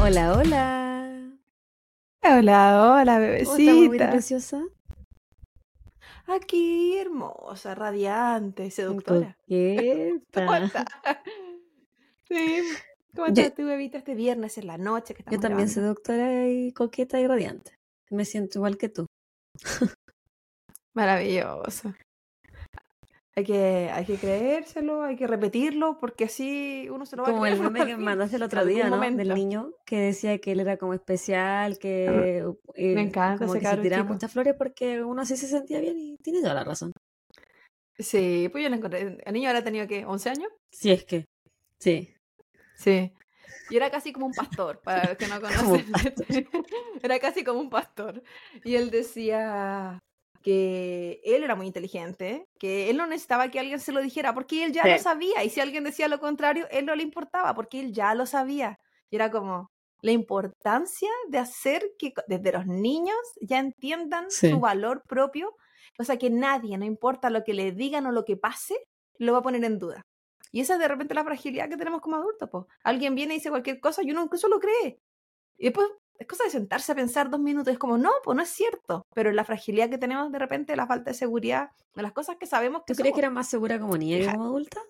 Hola, hola. Hola, hola, ¿Cómo bebecita. preciosa? Aquí, hermosa, radiante, seductora. ¿Cómo? Sí. ¿Cómo estás tú, bebita, este viernes en la noche que yo también soy doctora y coqueta y radiante. Me siento igual que tú. Maravilloso. Hay que, hay que creérselo, hay que repetirlo, porque así uno se lo va a Como el creer meme que me mandaste el otro día, ¿no? Del niño que decía que él era como especial, Me que me eh, encanta como ese que se tiraba chico. muchas flores porque uno así se sentía bien y tiene toda la razón. Sí, pues yo lo encontré. El niño ahora tenía que 11 años. Si es que, sí, Sí. Y era casi como un pastor, para los que no conocen. Era casi como un pastor. Y él decía que él era muy inteligente, que él no necesitaba que alguien se lo dijera, porque él ya lo sabía. Y si alguien decía lo contrario, él no le importaba, porque él ya lo sabía. Y era como la importancia de hacer que desde los niños ya entiendan su valor propio. O sea, que nadie, no importa lo que le digan o lo que pase, lo va a poner en duda. Y esa es de repente la fragilidad que tenemos como adultos, pues. Alguien viene y dice cualquier cosa y uno incluso lo cree. Y después es cosa de sentarse a pensar dos minutos. Es como, no, pues no es cierto. Pero la fragilidad que tenemos de repente, la falta de seguridad, de las cosas que sabemos que ¿Tú crees que era más segura como niña que como adulta?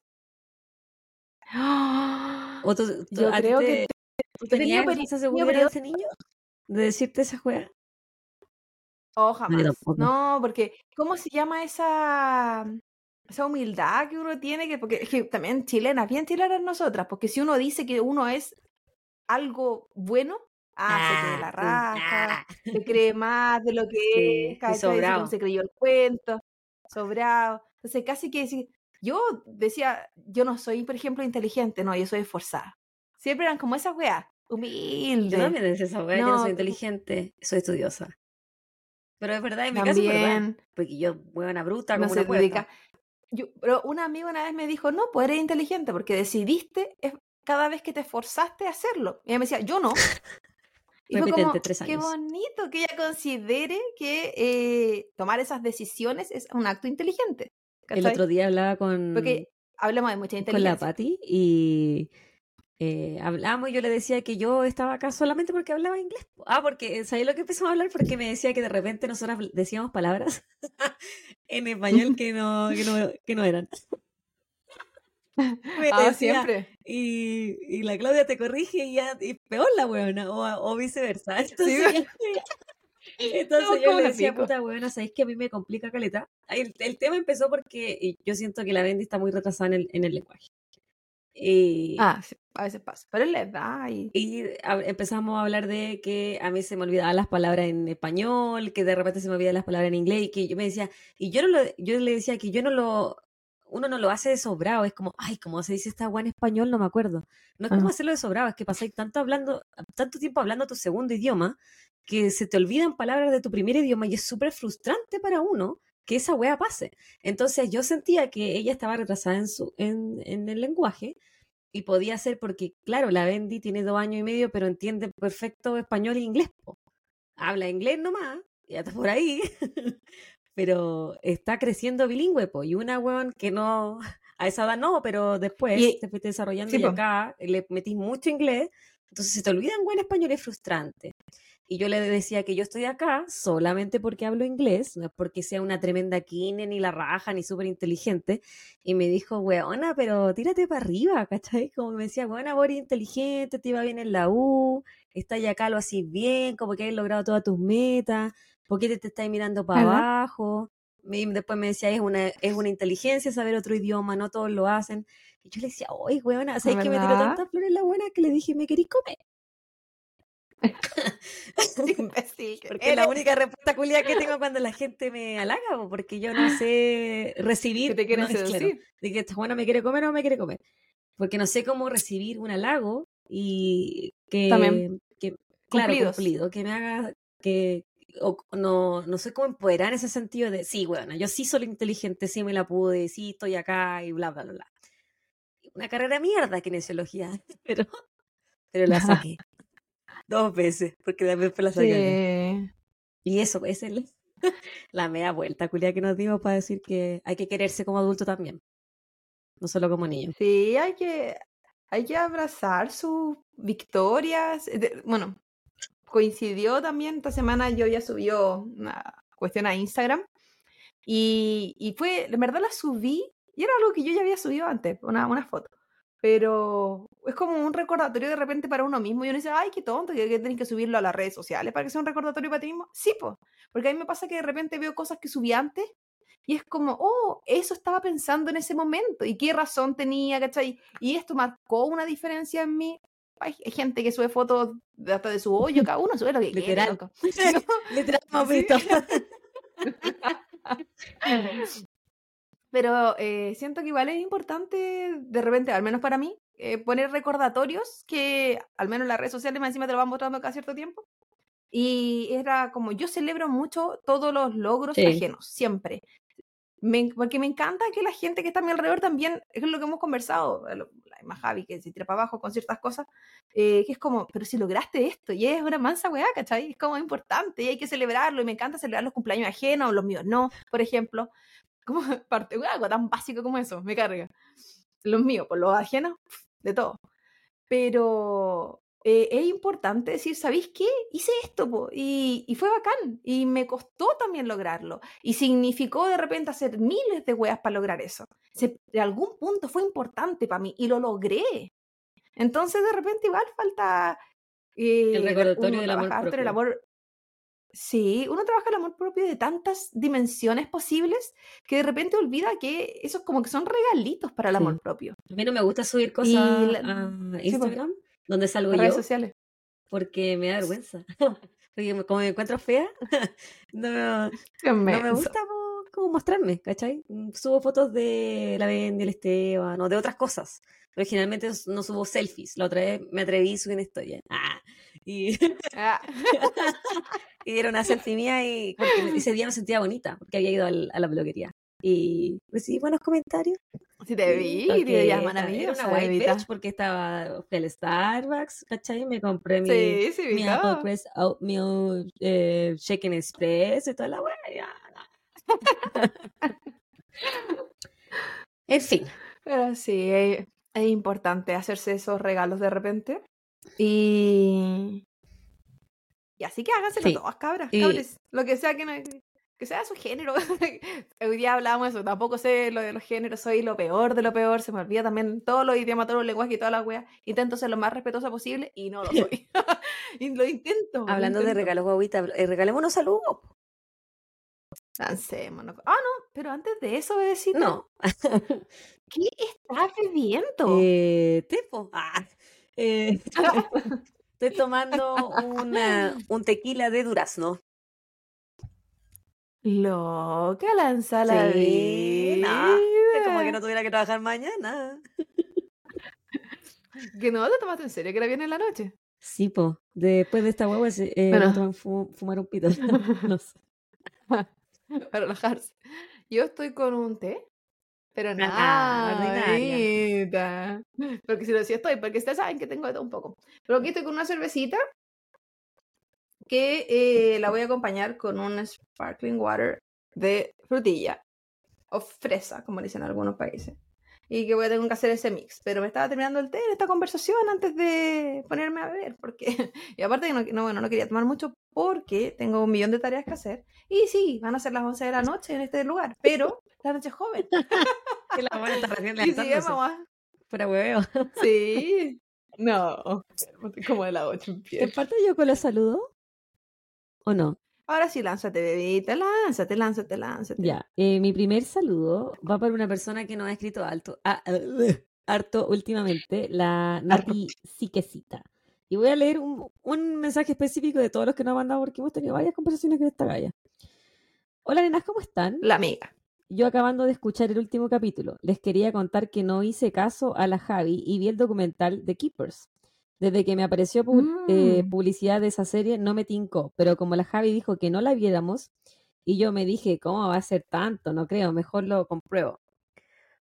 ¡Ah! ¿O tú, tú- Yo creo que te, te- tú tenías esa seguridad de ese niño? De decirte esa juega. Oh, No, jamás. tampoco. No, porque, ¿cómo se llama esa, esa humildad que uno tiene? Que, porque que también chilenas, bien chilenas nosotras, porque si uno dice que uno es algo bueno, ah, se cree la Ah, tú, raja, ah. se cree más de lo que es, Sí, ¿cachai? Así como se creyó el cuento, sobrado. Entonces, casi que si- yo decía, yo no soy, por ejemplo, inteligente, no, yo soy esforzada. Siempre eran como esas weas, Yo humilde. también decía esa que no soy No, que- inteligente, soy estudiosa. Pero es verdad, en mi caso es verdad. también. Porque yo, buena bruta, no como se una puerta. Yo, pero un amigo una vez me dijo, no, pues eres inteligente porque decidiste es- cada vez que te esforzaste a hacerlo. Y ella me decía, yo no. Y fue Repitente, como, tres qué años. bonito que ella considere que eh, tomar esas decisiones es un acto inteligente. El otro día hablaba con, Porque hablemos de mucha con la inteligencia. Patti y eh, hablamos y yo le decía que yo estaba acá solamente porque hablaba inglés. Ah, porque, ¿sabes lo que empezamos a hablar? Porque me decía que de repente nosotras decíamos palabras en español que no, que no, que no eran. Me Ah, decía, siempre. y, y la Claudia te corrige y ya, y peor la weona, o, o viceversa. Sí, Entonces, entonces somos yo le decía, puta weona, ¿sabéis que a mí me complica caleta? El, el tema empezó porque yo siento que la Bendy está muy retrasada en el, en el lenguaje. Y, Ah, sí, a veces pasa. Pero es la edad y... y a- empezamos a hablar de que a mí se me olvidaban las palabras en español, que de repente se me olvidaban las palabras en inglés, y que yo me decía, y yo no lo, yo le decía que yo no lo, uno no lo hace de sobrado, es como, ay, ¿cómo se dice esta agua en español? No me acuerdo. No es como hacerlo de sobrado, es que pasáis tanto hablando, tanto tiempo hablando tu segundo idioma, que se te olvidan palabras de tu primer idioma y es súper frustrante para uno que esa wea pase. Entonces yo sentía que ella estaba retrasada en, su, en, en el lenguaje y podía ser porque, claro, la Bendy tiene dos años y medio, pero entiende perfecto español e inglés. po. Habla inglés nomás, ya está por ahí, pero está creciendo bilingüe, po. Y una weón que no, a esa edad no, pero después Y- te fuiste desarrollando sí, y acá le metís mucho inglés, entonces se te olvidan buen español, es frustrante. Y yo le decía que yo estoy acá solamente porque hablo inglés, no es porque sea una tremenda kine, ni la raja, ni súper inteligente. Y me dijo, weona, pero tírate para arriba, ¿cachai? Como me decía, weona, vos eres inteligente, te iba bien en la U, estás acá, lo haces bien, como que has logrado todas tus metas, ¿por qué te, te estás mirando para ¿Verdad? abajo? Y después me decía, es una, es una inteligencia saber otro idioma, no todos lo hacen. Y yo le decía, oye, weona, ¿sabes que me tiró tantas flores la buena que le dije, me querís comer? Imbécil Porque es la única respuesta culia que tengo cuando la gente me halaga, po, porque yo no sé Que recibir, te quieren no, es claro, de que esta buena me quiere comer o no me quiere comer. Porque no sé cómo recibir un halago y También. que, que claro, cumplido, que me haga que o, no, no sé cómo empoderar en ese sentido de, sí, bueno, yo sí soy inteligente, sí me la pude, sí estoy acá y bla, bla, bla, bla. Una carrera mierda kinesiología, pero, pero la saqué dos veces, porque después la saqué. Sí. Y eso es el, la media vuelta, culia, que nos dimos para decir que hay que quererse como adulto también. no solo como niño. Sí, hay que, hay que abrazar sus victorias. Eh, bueno, coincidió también, esta semana yo ya subió una cuestión a Instagram y, y fue, en verdad la subí y era algo que yo ya había subido antes, una, una foto. Pero es como un recordatorio de repente para uno mismo. Y uno dice, ay, qué tonto, que, que que subirlo a las redes sociales para que sea un recordatorio para ti mismo. Sí, pues. Porque a mí me pasa que de repente veo cosas que subí antes y es como, oh, eso estaba pensando en ese momento y qué razón tenía, ¿cachai? Y esto marcó una diferencia en mí. Hay gente que sube fotos hasta de su hoyo, cada uno sube lo que Literal. quiere. Literal, hemos visto. Pero eh, siento que igual es importante, de repente, al menos para mí, eh, poner recordatorios que, al menos en las redes sociales, más encima te lo van mostrando cada cierto tiempo. Y era como, yo celebro mucho todos los logros ajenos, siempre. Porque me encanta que la gente que está a mi alrededor también, es lo que hemos conversado, la más Javi, que se tira para abajo con ciertas cosas, eh, que es como, pero si lograste esto, y es una mansa weá, ¿cachai? Es como importante y hay que celebrarlo, y me encanta celebrar los cumpleaños ajenos, los míos no, por ejemplo, como parte, algo tan básico como eso, me carga. Los míos, por los ajenos, de todo. Pero eh, es importante decir, ¿sabéis qué? Hice esto y, y, fue bacán y me costó también lograrlo y significó de repente hacer miles de weas para lograr eso. de algún punto fue importante para mí y lo logré. Entonces de repente igual falta eh, el recordatorio del amor propio. El amor, Sí, uno trabaja el amor propio de tantas dimensiones posibles que de repente olvida que esos como que son regalitos para el amor propio. A mí no me gusta subir cosas a Instagram donde salgo yo. redes sociales. Porque me da vergüenza. porque como me encuentro fea, no, me gusta como mostrarme, ¿cachai? Mm, subo fotos de la Bendy, el Esteban o de otras cosas. Pero generalmente no subo selfies. La otra vez me atreví y subí una historia. Ah, y, ah. y era una selfie mía y porque ese día me sentía bonita porque había ido a la bloguería. Y recibí buenos comentarios. Sí, te vi, y te Era una white bitch porque estaba al Starbucks, ¿cachai? Me compré mi, sí, sí, mi Apple Press Oatmeal eh, Shaken Express y toda la wea. en fin. Pero sí, es, es importante hacerse esos regalos de repente. Y. Y así que háganselo todas, cabras, cabres. Lo que sea que no, que sea su género. Hoy día hablábamos de eso, tampoco sé lo de los géneros, soy lo peor de lo peor, se me olvida también todos los idiomas, todos los lenguajes y todas las weas. Intento ser lo más respetuosa posible y no lo soy. y lo intento. Hablando de regalos, guaguita, eh, regalémonos saludos. Lancémonos. Ah, no, pero antes de eso, decir No. ¿Qué estás bebiendo? Eh, tepo. Ah, eh, estoy tomando una, un tequila de durazno. Loca la ensalada. Sí, es como que no tuviera que trabajar mañana. que no te tomaste en serio que era bien en la noche. Sí, po. Después de esta hueva eh, bueno. fumar un pito. no sé. Para relajarse. Yo estoy con un té pero nada, ordinaria. Porque si lo decía estoy, porque ustedes saben que tengo de todo un poco. Pero aquí estoy con una cervecita que eh, la voy a acompañar con un sparkling water de frutilla o fresa, como dicen en algunos países. Y que voy a tener que hacer ese mix. Pero me estaba terminando el té en esta conversación antes de ponerme a beber. Porque... y aparte, no, no, bueno, no quería tomar mucho porque tengo un millón de tareas que hacer. Y sí, van a ser las 11 de la noche en este lugar. Pero la noche es joven. que la buena está recién Fuera hueveo. Sí. No, como de la 8 ¿Te falta yo con los saludos? ¿O no? Ahora sí, lánzate, bebita, lánzate, lánzate, lánzate. Ya, eh, mi primer saludo va para una persona que nos ha escrito alto, ah, harto últimamente, la Nati Siquecita. Y voy a leer un, un, mensaje específico de todos los que nos han mandado porque hemos tenido varias conversaciones con esta galla. Hola, nenas, ¿cómo están? La amiga. Yo acabando de escuchar el último capítulo, les quería contar que no hice caso a la Javi y vi el documental de Keepers. Desde que me apareció eh, mm. publicidad de esa serie, no me tincó, pero como la Javi dijo que no la viéramos, y yo me dije, ¿cómo va a ser tanto? No creo, mejor lo compruebo.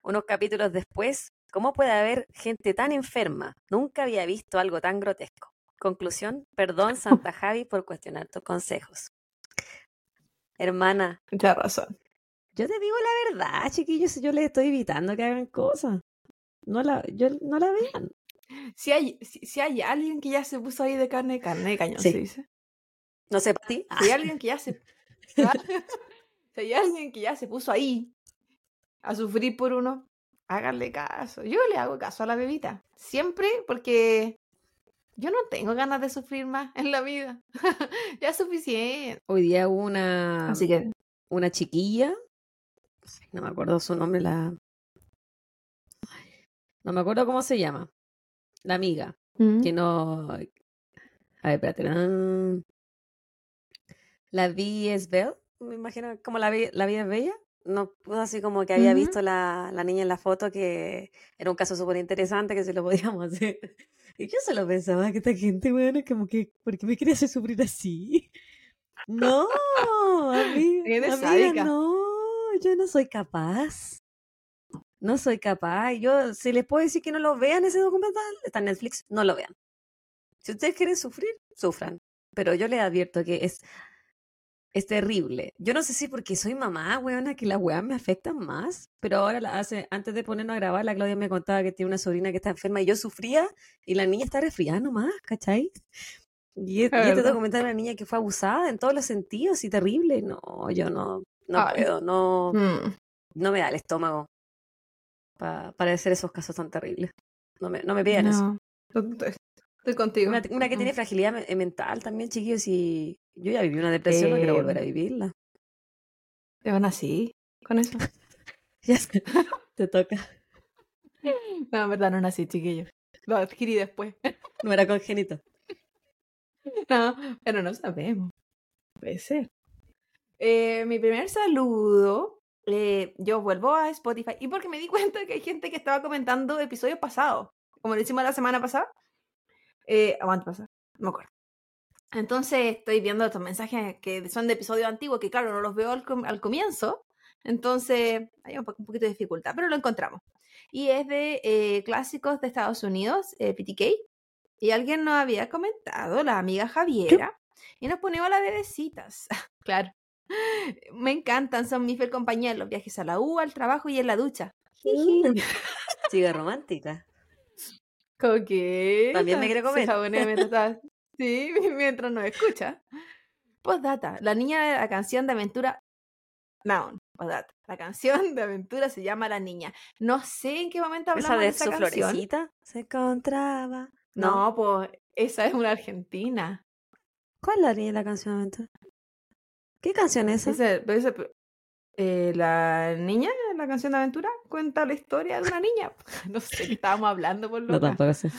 Unos capítulos después, ¿cómo puede haber gente tan enferma? Nunca había visto algo tan grotesco. Conclusión, perdón Santa Javi por cuestionar tus consejos. Hermana. Mucha razón. Yo te digo la verdad, chiquillos, yo les estoy evitando que hagan cosas. no la, yo no la vean. Si hay, si, si hay alguien que ya se puso ahí de carne, carne de cañón, Sí. se dice. No sé para ti. Si hay alguien que ya se. si hay alguien que ya se puso ahí a sufrir por uno, háganle caso. Yo le hago caso a la bebita. Siempre porque yo no tengo ganas de sufrir más en la vida. ya es suficiente. Hoy día hubo una, Así que. una chiquilla, no me acuerdo su nombre, la... No me acuerdo cómo se llama. La amiga, que no... A ver, espérate. mm. La vi es Belle, me imagino, como la, vi- la vida es bella. No puso así como que había visto la, la niña en la foto que era un caso súper interesante que se lo podíamos hacer. Y yo solo pensaba que esta gente, bueno, como que, ¿por qué me quería hacer sufrir así? No, amiga, amiga, no, yo no soy capaz. No soy capaz. Yo, si les puedo decir que no lo vean ese documental, está en Netflix, no lo vean. Si ustedes quieren sufrir, sufran. Pero yo les advierto que es, es terrible. Yo no sé si porque soy mamá, weona, que las weas me afectan más. Pero ahora, la hace, antes de ponernos a grabar, la Claudia me contaba que tiene una sobrina que está enferma y yo sufría y la niña está resfriada nomás, ¿cachai? Y, es- y este documental de una niña que fue abusada en todos los sentidos y terrible. No, yo no, no Ay. puedo, no, Mm. no me da el estómago pa- para hacer esos casos tan terribles. No me, no me pidan eso. No, estoy, estoy contigo. Una, una que tiene fragilidad me- mental también, chiquillos, y yo ya viví una depresión, no quiero volver a Eh, vivirla. Te van así, con eso. Ya te toca. No, en verdad no nací, chiquillo. Lo adquirí después. No era congénito. No, pero no sabemos. Puede ser. Eh, mi primer saludo, eh, yo vuelvo a Spotify y porque me di cuenta que hay gente que estaba comentando episodios pasados, como lo hicimos la semana pasada, eh, antepasada, no me acuerdo. Entonces estoy viendo estos mensajes que son de episodios antiguos, que claro, no los veo al, com- al comienzo, entonces hay un, po- un poquito de dificultad, pero lo encontramos. Y es de eh, clásicos de Estados Unidos, eh, PTK, y alguien nos había comentado, la amiga Javiera, y nos ponemos las bebecitas. claro. Me encantan, son mi fiel compañía en los viajes a la U, al trabajo y en la ducha. Chica romántica. Coqueta. También me quiere comer. mientras Sí, mientras nos escucha. Postdata, la niña de la canción de aventura. Noun, postdata. La canción de aventura se llama La Niña. No sé en qué momento hablamos Esa de de esa canción. florecita se encontraba. No. No, pues esa es una argentina. ¿Cuál es la niña de la canción de aventura? ¿Qué canción es esa? Ese- ese- eh, la niña, la canción de aventura, cuenta la historia de una niña. No sé qué estábamos hablando por No, loca. tampoco sé.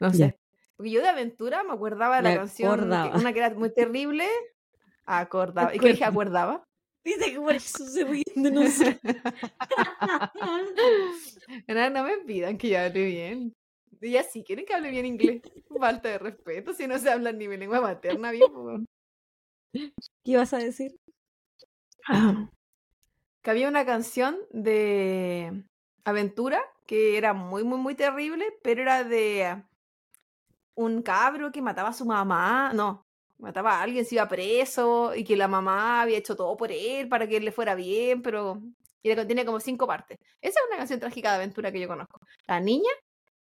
No Ya. sé. Porque yo de aventura me acordaba de la Me canción, que- acordaba. una que era muy terrible. Acordaba. ¿Y qué dije? Acordaba. Dice que por eso se riendo, no sé. no, no me pidan que yo hable bien. Y así quieren que hable bien inglés. Falta de respeto si no se habla ni mi lengua materna bien. ¿Qué ibas a decir? que había una canción de aventura que era muy, muy, muy terrible, pero era de un cabro que mataba a su mamá, no, mataba a alguien, se iba preso y que la mamá había hecho todo por él para que él le fuera bien, pero y la- tiene como cinco partes. Esa es una canción trágica de aventura que yo conozco. La niña,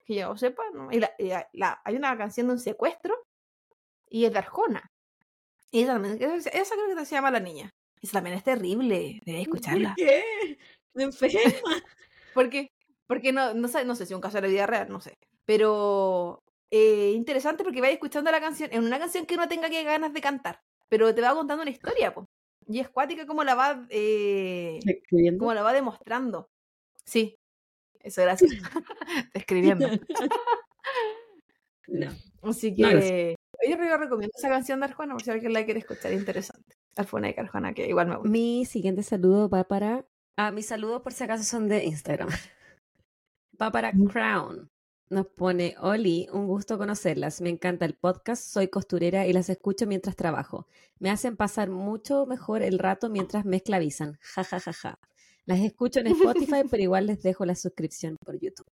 que yo sepa, ¿no? y la- y la- la- hay una canción de un secuestro y es de Arjona. Esa, también- esa, esa creo que se llama La Niña. Esa también es terrible, debes escucharla. ¿Por qué? Me enferma. ¿Por qué? Porque no, no, sé, no sé si es un caso de la vida real, no sé. Pero eh, interesante porque vais escuchando la canción, en una canción que no tenga que ganas de cantar, pero te va contando una historia, po. Y es cuática como la va, eh, como la va demostrando. Sí, eso así. Escribiendo. No. Así No, que yo re- recomiendo esa canción de Arjona por si alguien la quiere escuchar, es interesante. Arjona y Arjona, que igual me gusta. Mi siguiente saludo va para. Ah, mis saludos por si acaso son de Instagram. Va para Crown. Nos pone, Oli, un gusto conocerlas. Me encanta el podcast, soy costurera y las escucho mientras trabajo. Me hacen pasar mucho mejor el rato mientras me esclavizan. Ja, ja, ja, ja. Las escucho en Spotify, pero igual les dejo la suscripción por YouTube.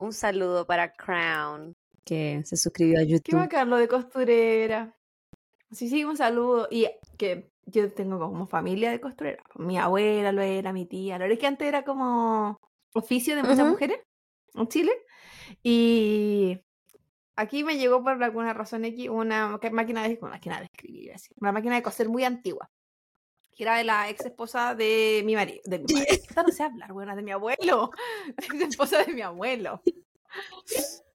Un saludo para Crown, que se suscribió a Qué YouTube. bacán lo de costurera. Sí, sí, un saludo. Y que yo tengo como familia de costurera. Mi abuela lo era, mi tía. La verdad es que antes era como oficio de muchas mujeres en Chile. Y aquí me llegó por alguna razón X una máquina de, una máquina de escribir, así, una máquina de coser muy antigua. Que era de la ex esposa de mi marido. De mi marido. No sé hablar, buena, de mi abuelo. Ex esposa de mi abuelo.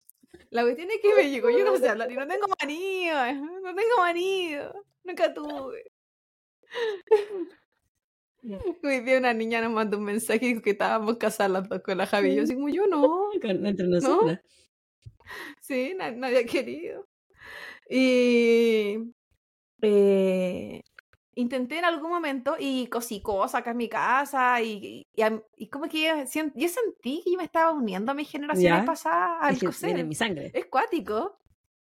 La cuestión es que me llegó, yo no sé hablar y no tengo marido, no tengo marido, nunca tuve. Hoy día una niña nos mandó un mensaje y dijo que estábamos casadas las dos con la Javi. y Yo así como yo no, entre nosotras. sí, na- nadie ha querido. Y eh, intenté en algún momento y cosí cosas acá en mi casa y, y, a- y como que yo, yo sentí que yo me estaba uniendo a mis generaciones Ya. pasadas al Es que coser. viene en mi sangre. Es cuático.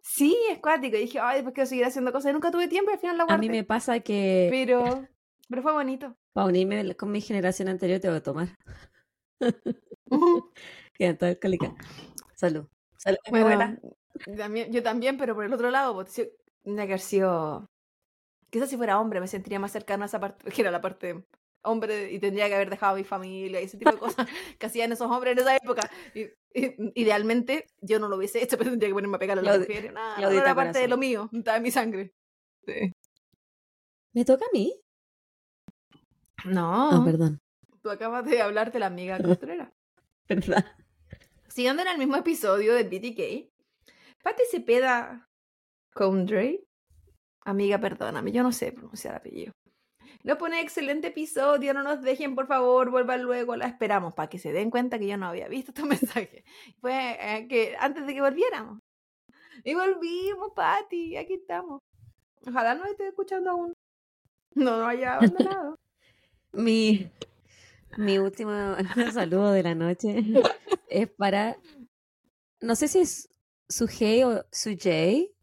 Sí, es cuático. Y dije, ay, después quiero seguir haciendo cosas. Y nunca tuve tiempo y al final la A guardé. mí me pasa que Pero, pero fue bonito. para unirme con mi generación anterior tengo que tomar. Quedan todas alcohólicas. Salud. Salud, Bueno, yo también, pero por el otro lado, pues, tendría que haber sido... Quizás si fuera hombre me sentiría más cercano a esa parte, que era la parte hombre y tendría que haber dejado a mi familia y ese tipo de cosas que hacían esos hombres en esa época. Y- y- idealmente yo no lo hubiese hecho, pero tendría que ponerme a pegar a las mujeres. Nada, no era parte de lo mío, estaba en mi sangre. Sí. ¿Me toca a mí? No, Ah, perdón. tú acabas de hablar de la amiga costurera. ¿Verdad? Siguiendo en el mismo episodio de BTK, Patty Cepeda Condrey, amiga, perdóname, yo no sé pronunciar apellido. Nos pone excelente episodio, no nos dejen, por favor, vuelvan luego, la esperamos para que se den cuenta que yo no había visto tu mensaje. Fue eh, que antes de que volviéramos. Y volvimos, Patty, aquí estamos. Ojalá no esté escuchando aún. No nos haya abandonado. Mi, mi último saludo de la noche es para, no sé si es Sujei o Sujei,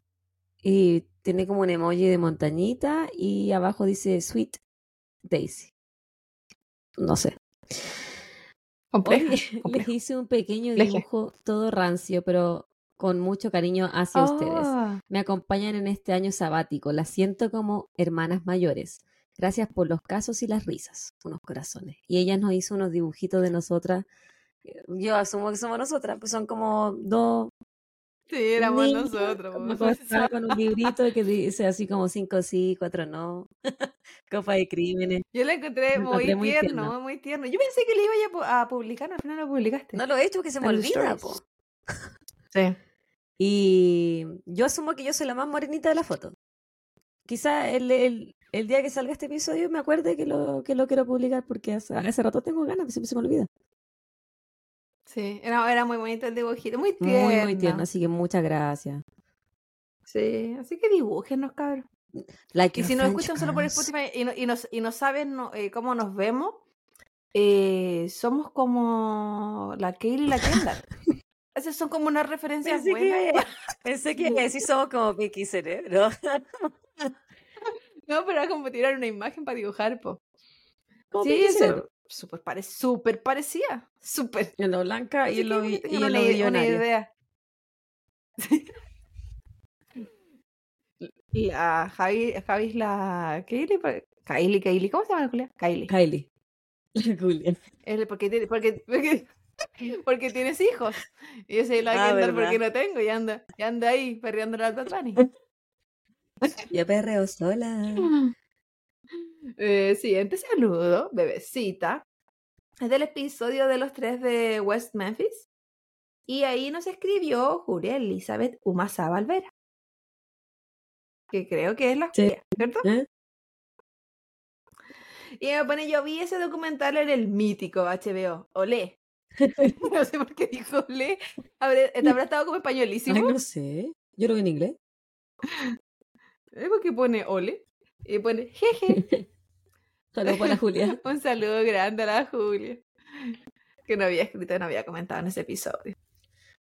y tiene como un emoji de montañita y abajo dice Sweet Daisy. No sé. Compleja, Hoy les hice un pequeño dibujo todo rancio, pero con mucho cariño hacia ustedes. Ah, Me acompañan en este año sabático. Las siento como hermanas mayores. Gracias por los casos y las risas. Unos corazones. Y ella nos hizo unos dibujitos de nosotras. Eh, Yo asumo que somos nosotras, pues son como dos Sí, éramos nosotros. po. acostadas con un librito que dice así como cinco sí, cuatro no. Copa de crímenes. Yo lo encontré muy, encontré muy tierno, tierno. muy tierno. Yo pensé que le iba a, a publicar, al final lo publicaste. No lo he hecho porque se me olvida, po. Sí. Y yo asumo que yo soy la más morenita de la foto. Quizá el, el, el día que salga este episodio me acuerde que lo, que lo quiero publicar porque hace, hace rato tengo ganas, pero siempre se me olvida. Sí, era, era muy bonito el dibujito, muy tierno. Muy, muy tierno, así que muchas gracias. Sí, así que dibújenos, cabrón. Like Y si nos escuchan solo por. Spotify y no, y nos, y no saben no, eh, cómo nos vemos, eh, somos como la Kaylee y la Kendall. Esas son como unas referencias Pensé que, buenas. pensé que iba a decir somos como Vicky Cerebro. No, pero era como tirar una imagen para dibujar, po. Como Sí, eso-. Súper pare, súper parecía. Súper. En lo blanca y Así lo, que que y lo una, una idea. La Javi, Javi es la Kaylee, pa- Kylie, Kylie, ¿cómo se llama la Julia? Kylie. Kylie. Julian. Es porque, tiene- porque, porque, porque tienes hijos. Y yo soy la Ah, Kendall verdad. porque no tengo y anda, y anda ahí perreando la Tatlani. Yo perreo sola. Eh, siguiente saludo, bebecita. Es del episodio de los tres de West Memphis. Y ahí nos escribió Julia Elizabeth Umasa Valvera. Que creo que es la Sí. Julia, ¿cierto? ¿Eh? Y me pone, yo vi ese documental en el mítico HBO. Olé. no sé por qué dijo olé. Habré, ¿te ¿Habrá estado como españolísimo? Ay, no sé. Yo lo vi en inglés. ¿Es porque pone ole? Y pone jeje. Saludos para Julia. Un saludo grande a la Julia. Que no había escrito, no había comentado en ese episodio.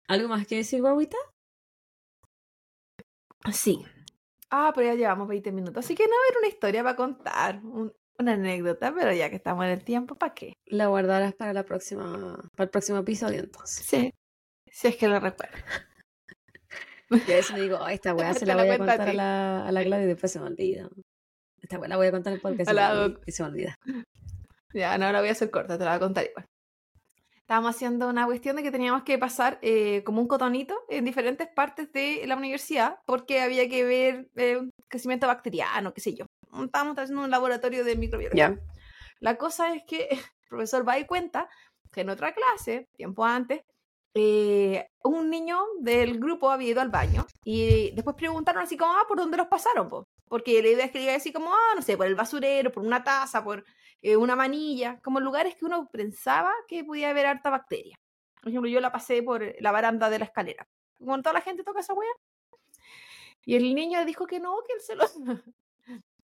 ¿Algo más que decir, guaguita? Sí. Ah, pero ya llevamos 20 minutos. Así que no haber una historia para contar. un- una anécdota, pero ya que estamos en el tiempo, ¿para qué? La guardarás para la próxima, para el próximo episodio entonces. Sí. Si es que lo recuerdo. Y a veces me digo, "Ay, esta weá se la voy a contar a la, a la Claudia y después se me olvida. Esta la voy a contar en podcast y se me olvida-. Ya, no la voy a hacer corta, te la voy a contar igual. estábamos haciendo una cuestión de que teníamos que pasar eh, como un cotonito en diferentes partes de la universidad porque había que ver eh, crecimiento bacteriano, qué sé yo. Estábamos haciendo un laboratorio de microbiología. La cosa es que el profesor va y cuenta que en otra clase, tiempo antes, eh, un niño del grupo había ido al baño y después preguntaron así como, ah, ¿por dónde los pasaron? Po? Porque la idea es que diga así como, ah, no sé, por el basurero, por una taza, por eh, una manilla, como lugares que uno pensaba que podía haber harta bacteria. Por ejemplo, yo la pasé por la baranda de la escalera. Como toda la gente toca esa wea. Y el niño dijo que no, que él se lo...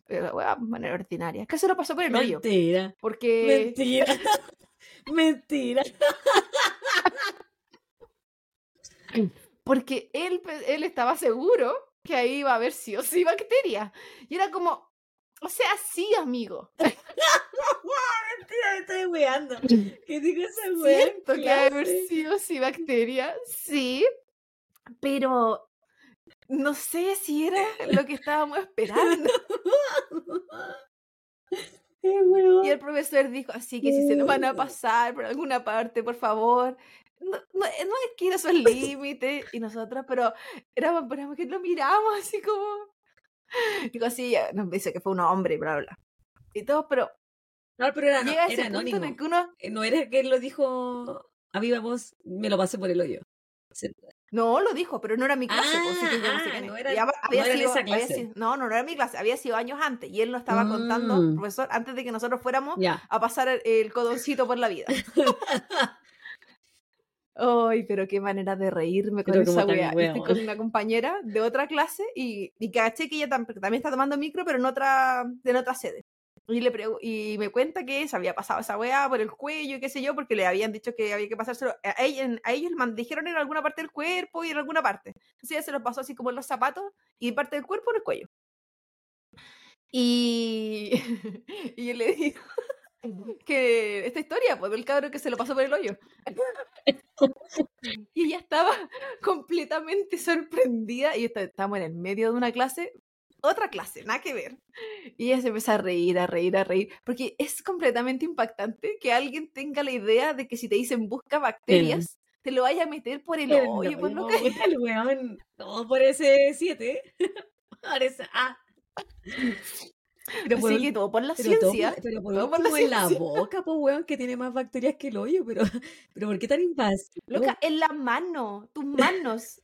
Pero, wea, manera ordinaria. Que se lo pasó por el hoyo. Mentira. Porque... Mentira. Mentira. Porque él, él estaba seguro que ahí iba a haber sí o sí bacterias. Y era como, o sea, sí, amigo. Mentira, me estoy weando. ¿Qué digo esa wea? Siento que haber sí o sí bacterias, sí. Pero no sé si era lo que estábamos esperando. Y el profesor dijo, así que si se nos van a pasar por alguna parte, por favor, no, no, eh, no es que ir a esos límites. Y nosotros, pero éramos, éramos que lo miramos así como... Digo así, nos dice que fue un hombre, bla, bla. Y todos, pero... No, pero era, no, llega ese era punto anónimo. en el que uno... Eh, No era que él lo dijo a viva voz, me lo pasé por el hoyo. No, lo dijo, pero no era mi clase. pues, no Ah, no era- no sido- no, no, no era mi clase. Había sido años antes. Y él nos estaba contando, Mm. profesor, antes de que nosotros fuéramos Ya. a pasar el, el codoncito por la vida. Ay, pero qué manera de reírme con Pero esa wea. Estoy con una compañera de otra clase y, y caché que ella tam- también está tomando micro, pero en otra, en otra sede. Y, le y me cuenta que se había pasado esa weá por el cuello y qué sé yo, porque le habían dicho que había que pasárselo. A, ella- a ellos le dijeron en alguna parte del cuerpo y en alguna parte. Entonces ella se los pasó así como en los zapatos y parte del cuerpo en el cuello. Y, y yo le digo que esta historia, pues del cabro que se lo pasó por el hoyo. Y ella estaba completamente sorprendida y está- estábamos en el medio de una clase, otra clase, nada que ver. Y ella se empieza a reír, a reír, a reír, porque es completamente impactante que alguien tenga la idea de que si te dicen busca bacterias, te lo vaya a meter por el El hoyo, por lo que... el weón. No, por ese 7. Por ese A. Pero por, Así que todo por la pero todo ciencia. por- pero por todo por la en la boca, pues weón, que tiene más bacterias que el hoyo, pero, pero ¿por qué tan invasivo? Loca, en la mano, tus manos,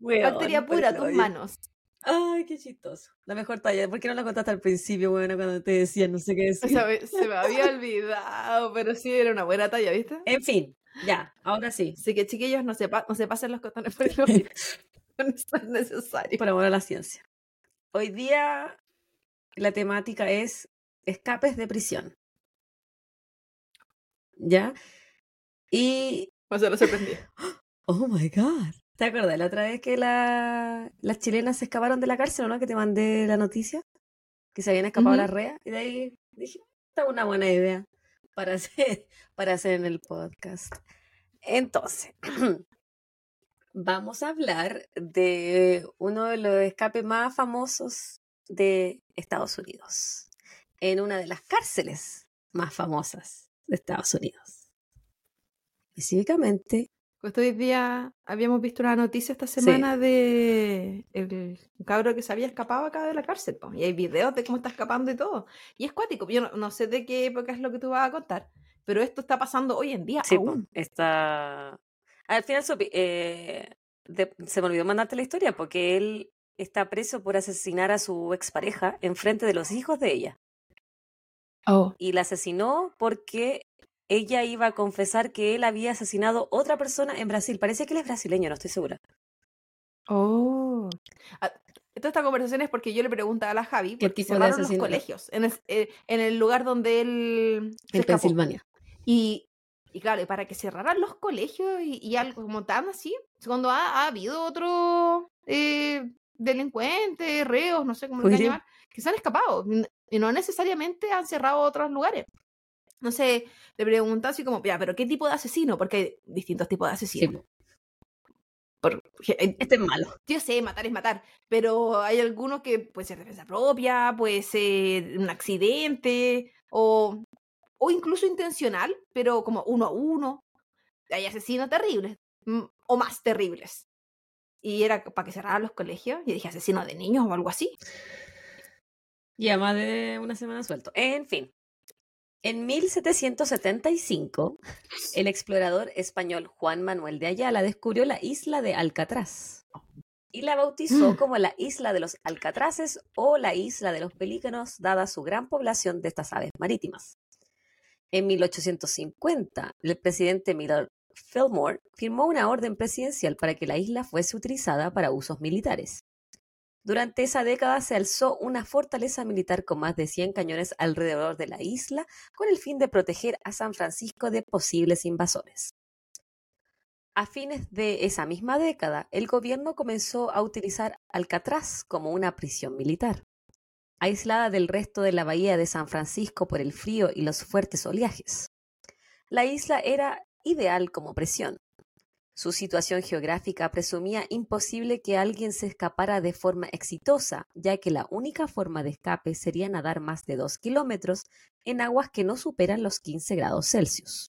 Weón, bacteria pura, tus manos. Ay, qué chistoso. La mejor talla. ¿Por qué no la contaste al principio, weón, cuando te decían no sé qué O decir? sea, me- se me había olvidado, pero sí era una buena talla, ¿viste? En fin, ya, ahora sí. Así que chiquillos, no se, pa- no se pasen los cotones por el. No es necesario. Por amor a la ciencia. Hoy día la temática es escapes de prisión. ¿Ya? Y, Me se lo sorprendí. oh my God. ¿Te acuerdas la otra vez que la- las chilenas se escaparon de la cárcel, ¿no? Que te mandé la noticia, que se habían escapado Ujú. las reas. Y de ahí dije, esta es una buena idea para hacer, para hacer en el podcast. Entonces, vamos a hablar de uno de los escapes más famosos de Estados Unidos, en una de las cárceles más famosas de Estados Unidos. Específicamente, Justo hoy día habíamos visto una noticia esta Sí. semana de el cabro que se había escapado acá de la cárcel. po, Y hay videos de cómo está escapando y todo. Y es cuático. Yo no, no sé de qué época es lo que tú vas a contar, pero esto está pasando hoy en día sí, po, aún. está... Al final, eh, de- se me olvidó mandarte la historia porque él está preso por asesinar a su expareja en frente de los hijos de ella. Oh. y la asesinó porque ella iba a confesar que él había asesinado otra persona en Brasil. Parece que él es brasileño, no estoy segura. Oh. Ah, Toda esta conversación es porque yo le preguntaba a la Javi ¿Qué de cerraron los colegios en el, eh, en el lugar donde él se En escapó. Pensilvania. Y, y claro, y para que cerraran los colegios y, y algo como tan así, cuando ha, ha habido otros eh, delincuentes, reos, no sé cómo lo llamar, que se han escapado y no necesariamente han cerrado otros lugares. No sé, le preguntan así como, ya, pero ¿qué tipo de asesino? Porque hay distintos tipos de asesinos. Por- eh, este es malo. yo sé, matar es matar, pero hay algunos que puede ser defensa propia, puede ser un accidente, o, o incluso intencional, pero como uno a uno. hay asesinos terribles, mm, o más terribles. Y era para que cerraran los colegios. Y dije, asesino de niños o algo así. Ya más de una semana suelto. En fin. En 1775, el explorador español Juan Manuel de Ayala descubrió la isla de Alcatraz y la bautizó Mm. como la isla de los Alcatraces o la isla de los pelícanos, dada su gran población de estas aves marítimas. En 1850, el presidente Fillmore firmó una orden presidencial para que la isla fuese utilizada para usos militares. Durante esa década se alzó una fortaleza militar con más de 100 cañones alrededor de la isla con el fin de proteger a San Francisco de posibles invasores. A fines de esa misma década, el gobierno comenzó a utilizar Alcatraz como una prisión militar. Aislada del resto de la bahía de San Francisco por el frío y los fuertes oleajes. La isla era ideal como prisión. Su situación geográfica presumía imposible que alguien se escapara de forma exitosa, ya que la única forma de escape sería nadar más de dos kilómetros en aguas que no superan los 15 grados Celsius.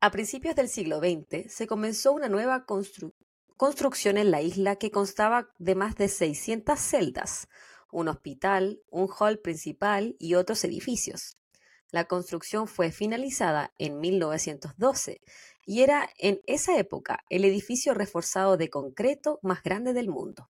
A principios del siglo XX se comenzó una nueva constru- construcción en la isla que constaba de más de 600 celdas, un hospital, un hall principal y otros edificios. La construcción fue finalizada en 1912 y era en esa época el edificio reforzado de concreto más grande del mundo.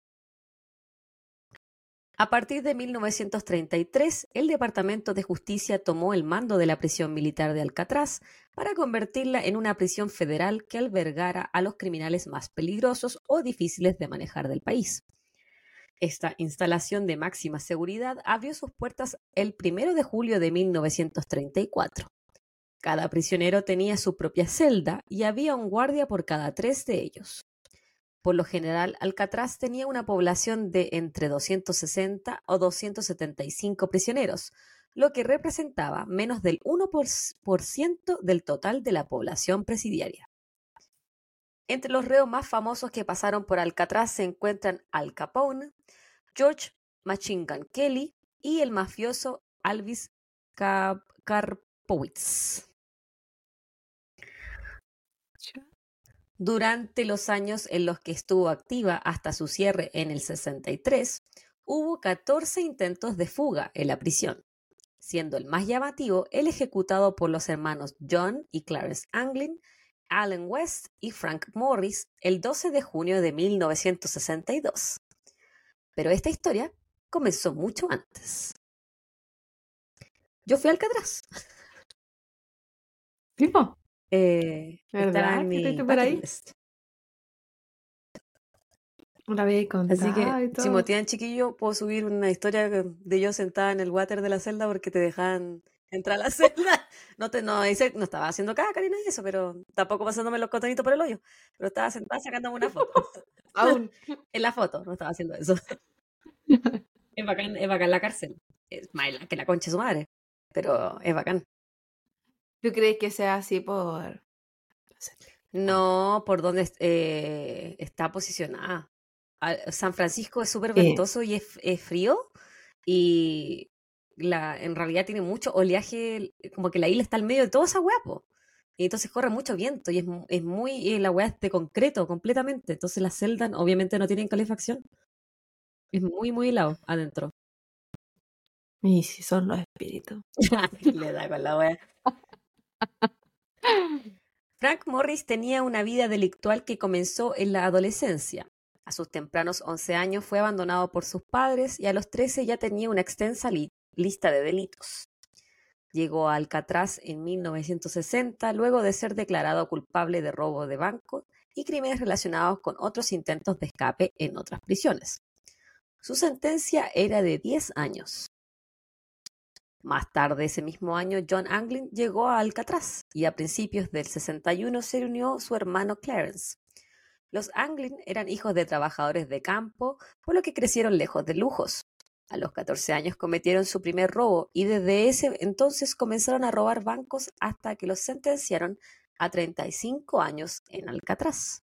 A partir de 1933, el Departamento de Justicia tomó el mando de la prisión militar de Alcatraz para convertirla en una prisión federal que albergara a los criminales más peligrosos o difíciles de manejar del país. Esta instalación de máxima seguridad abrió sus puertas el 1 de julio de 1934. Cada prisionero tenía su propia celda y había un guardia por cada tres de ellos. Por lo general, Alcatraz tenía una población de entre 260 o 275 prisioneros, lo que representaba menos del 1% del total de la población presidiaria. Entre los reos más famosos que pasaron por Alcatraz se encuentran Al Capone, George Machine Gun Kelly y el mafioso Alvis Ka- Karpowitz. Durante los años en los que estuvo activa hasta su cierre en el 63, hubo 14 intentos de fuga en la prisión, siendo el más llamativo el ejecutado por los hermanos John y Clarence Anglin, Allen West y Frank Morris el 12 de junio de 1962. Pero esta historia comenzó mucho antes. Yo fui a Alcatraz. ¿Tipo? Eh, ¿Verdad en mi por ahí? list. La Así que si motivan chiquillo, puedo subir una historia de yo sentada en el water de la celda porque te dejan entrar a la celda. No te, no, hice- no estaba haciendo caca ni nada de eso, pero tampoco pasándome los cotonitos por el hoyo. Pero estaba sentada sacándome una foto. Aún. En la foto, no estaba haciendo eso. Es bacán, es bacán la cárcel. Es más la- que la concha de su madre. Pero es bacán. ¿Tú crees que sea así por...? No, por donde eh, está posicionada. Al- San Francisco es súper Eh. ventoso y es, es frío y la, en realidad tiene mucho oleaje, como que la isla está al medio de toda esa hueá, po. Y entonces corre mucho viento y es, es muy, y la hueá es de concreto completamente. Entonces las celdas obviamente no tienen calefacción. Es muy, muy helado adentro. Y si son los espíritus. Le da con la wea. Frank Morris tenía una vida delictual que comenzó en la adolescencia. A sus tempranos 11 años fue abandonado por sus padres y a los 13 ya tenía una extensa lista de delitos. Llegó a Alcatraz en 1960 luego de ser declarado culpable de robo de banco y crímenes relacionados con otros intentos de escape en otras prisiones. Su sentencia era de 10 años. Más tarde ese mismo año, John Anglin llegó a Alcatraz y a principios del 61 se unió su hermano Clarence. Los Anglin eran hijos de trabajadores de campo, por lo que crecieron lejos de lujos. A los 14 años cometieron su primer robo y desde ese entonces comenzaron a robar bancos hasta que los sentenciaron a 35 años en Alcatraz.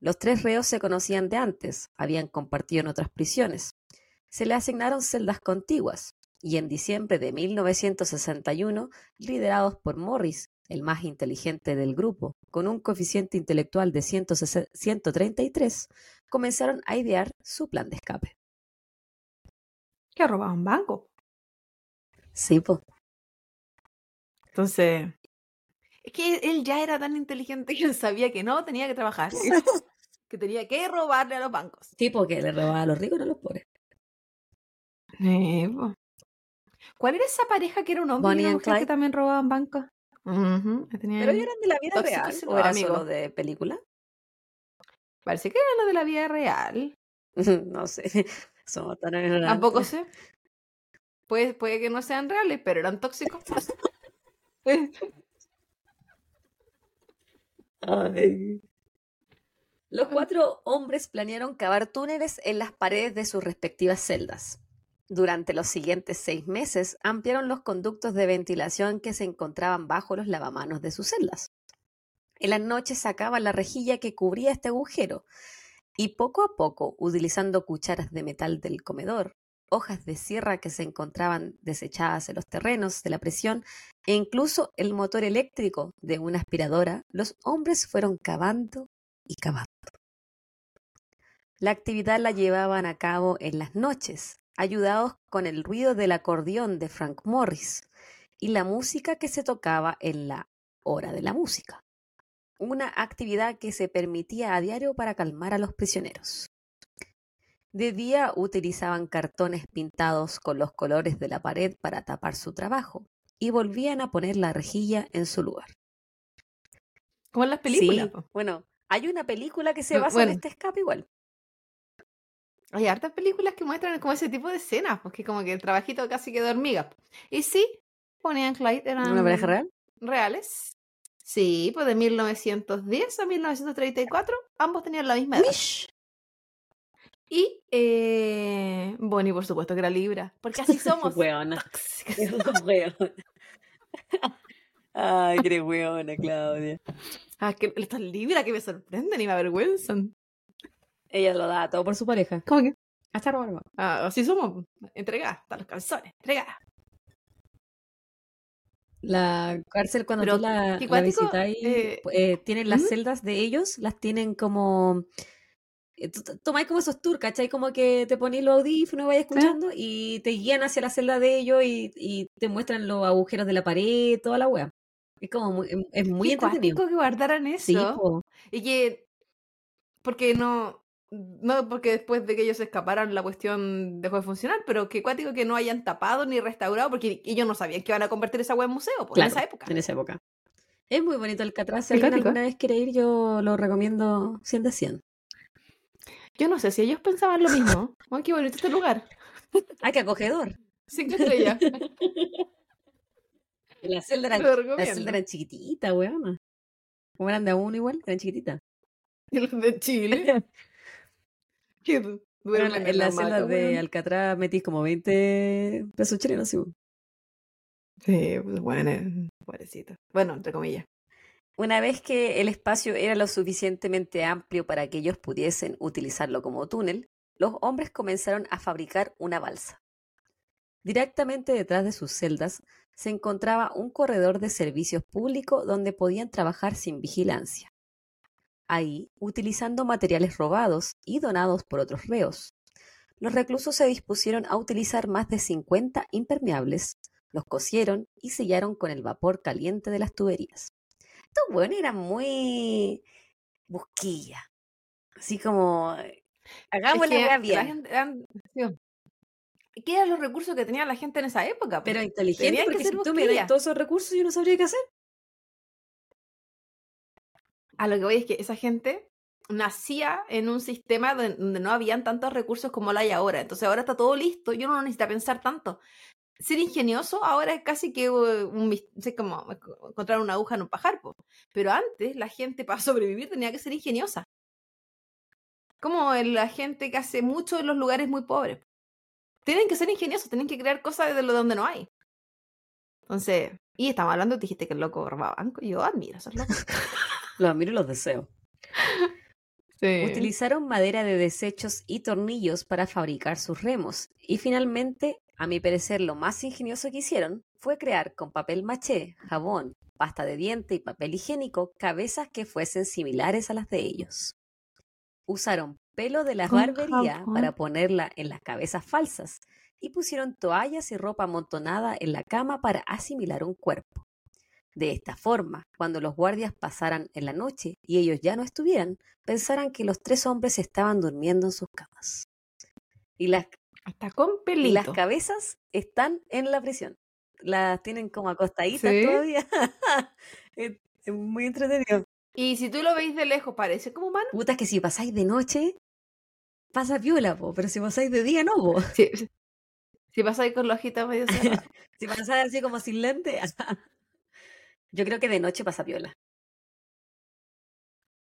Los tres reos se conocían de antes, habían compartido en otras prisiones. Se le asignaron celdas contiguas. y en diciembre de 1961, liderados por Morris, el más inteligente del grupo, con un coeficiente intelectual de 133, comenzaron a idear su plan de escape. Que robaban banco. Sí, pues. Entonces, es que él ya era tan inteligente que él sabía que no tenía que trabajar, que tenía que robarle a los bancos. Sí, porque le robaba a los ricos y a los pobres. Eh, po. ¿Cuál era esa pareja que era un hombre Bonnie y una mujer que también robaban bancos? Que tenían- ¿Pero ellos eran de la vida real o los era amigos. solo de película? Parece que era lo de la vida real. no sé, somos tan ignorantes. Tampoco sé. Puede, puede que no sean reales, pero eran tóxicos. Ay. Los cuatro hombres planearon cavar túneles en las paredes de sus respectivas celdas. Durante los siguientes seis meses ampliaron los conductos de ventilación que se encontraban bajo los lavamanos de sus celdas. En las noches sacaban la rejilla que cubría este agujero y poco a poco, utilizando cucharas de metal del comedor, hojas de sierra que se encontraban desechadas en los terrenos de la presión e incluso el motor eléctrico de una aspiradora, los hombres fueron cavando y cavando. La actividad la llevaban a cabo en las noches, ayudados con el ruido del acordeón de Frank Morris y la música que se tocaba en la hora de la música. Una actividad que se permitía a diario para calmar a los prisioneros. De día utilizaban cartones pintados con los colores de la pared para tapar su trabajo y volvían a poner la rejilla en su lugar. Como en las películas. Sí, bueno, hay una película que se basa bueno. en este escape igual. Hay hartas películas que muestran como ese tipo de escenas, porque como que el trabajito casi quedó hormiga. Y sí, Bonnie and Clyde eran ¿Una pareja real? reales. Sí, pues de 1910 a 1934, ambos tenían la misma edad. Wish. Y eh, Bonnie, por supuesto, que era Libra, porque así somos. Weona. Weona. Ay, qué weona, Claudia. Ah, que estas Libra que me sorprenden y me avergüenzan. Ella lo da todo por su pareja. ¿Cómo que? Hasta robar. Ah, así somos, entregadas, hasta los calzones, entregadas. La cárcel, cuando Pero, tú la, visitáis, eh, eh, tienen las ¿Mm? celdas de ellos, las tienen como... eh, Tomáis como esos tours, ¿cachai? Como que te ponéis los audífonos y vais escuchando y te guían hacia la celda de ellos y, y te muestran los agujeros de la pared, toda la wea. Es como muy, es muy Qué entretenido. cuático que guardaran eso. Sí, po. Y que, porque no, no porque después de que ellos se escaparan la cuestión dejó de funcionar, pero que cuático que no hayan tapado ni restaurado, porque ellos no sabían que iban a convertir esa web en museo, pues, Claro, en esa época. En esa época. Es muy bonito Alcatraz. Si alguien alguna vez quiere ir, yo lo recomiendo 100 de 100. Yo no sé si ellos pensaban lo mismo. Ay, qué bonito este lugar. ¡Ay, qué acogedor! Cinco estrellas. La celda era, la celda era chiquitita, weón. Como eran de a uno igual, eran. Y los de Chile. Que Bueno, en, en la hamaca, celda de. Alcatraz metís como 20 pesos chilenos, sí. Sí, pues bueno, eh, pobrecito. Bueno, entre comillas. Una vez que el espacio era lo suficientemente amplio para que ellos pudiesen utilizarlo como túnel, los hombres comenzaron a fabricar una balsa. Directamente detrás de sus celdas se encontraba un corredor de servicios públicos donde podían trabajar sin vigilancia. Ahí, utilizando materiales robados y donados por otros reos, los reclusos se dispusieron a utilizar más de 50 impermeables, los cosieron y sellaron con el vapor caliente de las tuberías. Estos buenos eran muy busquilla. Así como, eh, hagamos la Es que bien. ¿Qué eran los recursos que tenía la gente en esa época? po? Pero inteligente, que porque ser si tú me das todos esos recursos, yo no sabría qué hacer. A lo que voy es que esa gente nacía en un sistema don- donde no habían tantos recursos como lo hay ahora. Entonces ahora está todo listo, yo no necesito pensar tanto. Ser ingenioso ahora es casi que uh, un, como encontrar una aguja en un pajar. Pero antes la gente para sobrevivir tenía que ser ingeniosa. Como la gente que hace mucho en los lugares muy pobres. Tienen que ser ingeniosos, tienen que crear cosas de lo donde no hay. Entonces, y estamos hablando, dijiste que el loco robaba banco. Yo admiro esos. Los admiro y los deseo. Sí. Utilizaron madera de desechos y tornillos para fabricar sus remos y finalmente A mi parecer, lo más ingenioso que hicieron fue crear con papel maché, jabón, pasta de diente y papel higiénico cabezas que fuesen similares a las de ellos. Usaron pelo de la barbería para ponerla en las cabezas falsas y pusieron toallas y ropa amontonada en la cama para asimilar un cuerpo. De esta forma, cuando los guardias pasaran en la noche y ellos ya no estuvieran, pensaran que los tres hombres estaban durmiendo en sus camas. Y las, Hasta con y las pelito. cabezas están en la prisión. Las tienen como acostaditas ¿Sí? todavía. es, es muy entretenido. Y si tú lo veis de lejos, parece como humano. Puta, es que si pasáis de noche, pasa viola, po, pero si pasáis de día, no, po. Si, ahí con los ojitos medio cerrados. Si pasáis así como sin lente, yo creo que de noche pasa viola.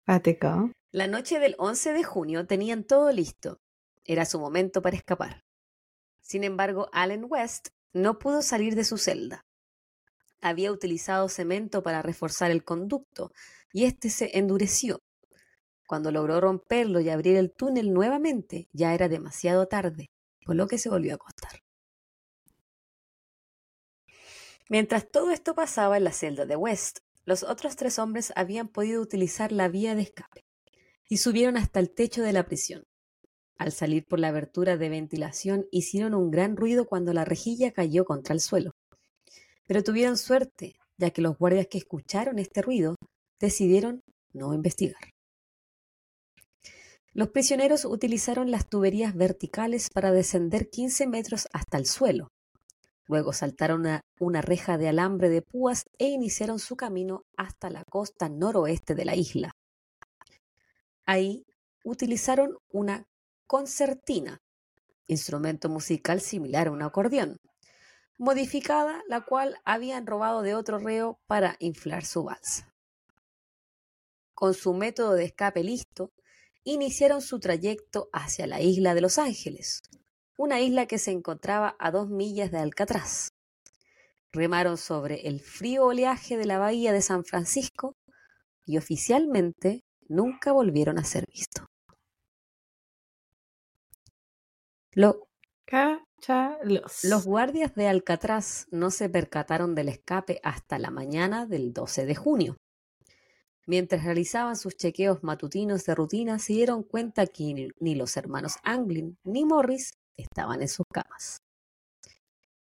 Pático. La noche del 11 de junio tenían todo listo. Era su momento para escapar. Sin embargo, Allen West no pudo salir de su celda. Había utilizado cemento para reforzar el conducto y este se endureció. Cuando logró romperlo y abrir el túnel nuevamente, ya era demasiado tarde, por lo que se volvió a acostar. Mientras todo esto pasaba en la celda de West, los otros tres hombres habían podido utilizar la vía de escape y subieron hasta el techo de la prisión. Al salir por la abertura de ventilación hicieron un gran ruido cuando la rejilla cayó contra el suelo. Pero tuvieron suerte, ya que los guardias que escucharon este ruido decidieron no investigar. Los prisioneros utilizaron las tuberías verticales para descender 15 metros hasta el suelo. Luego saltaron una reja de alambre de púas e iniciaron su camino hasta la costa noroeste de la isla. Ahí utilizaron una concertina, instrumento musical similar a un acordeón, modificada, la cual habían robado de otro reo para inflar su balsa. Con su método de escape listo, iniciaron su trayecto hacia la isla de Los Ángeles, una isla que se encontraba a dos millas de Alcatraz. Remaron sobre el frío oleaje de la bahía de San Francisco y oficialmente nunca volvieron a ser vistos. Lo- los guardias de Alcatraz no se percataron del escape hasta la mañana del 12 de junio. Mientras realizaban sus chequeos matutinos de rutina, se dieron cuenta que ni, ni los hermanos Anglin ni Morris estaban en sus camas.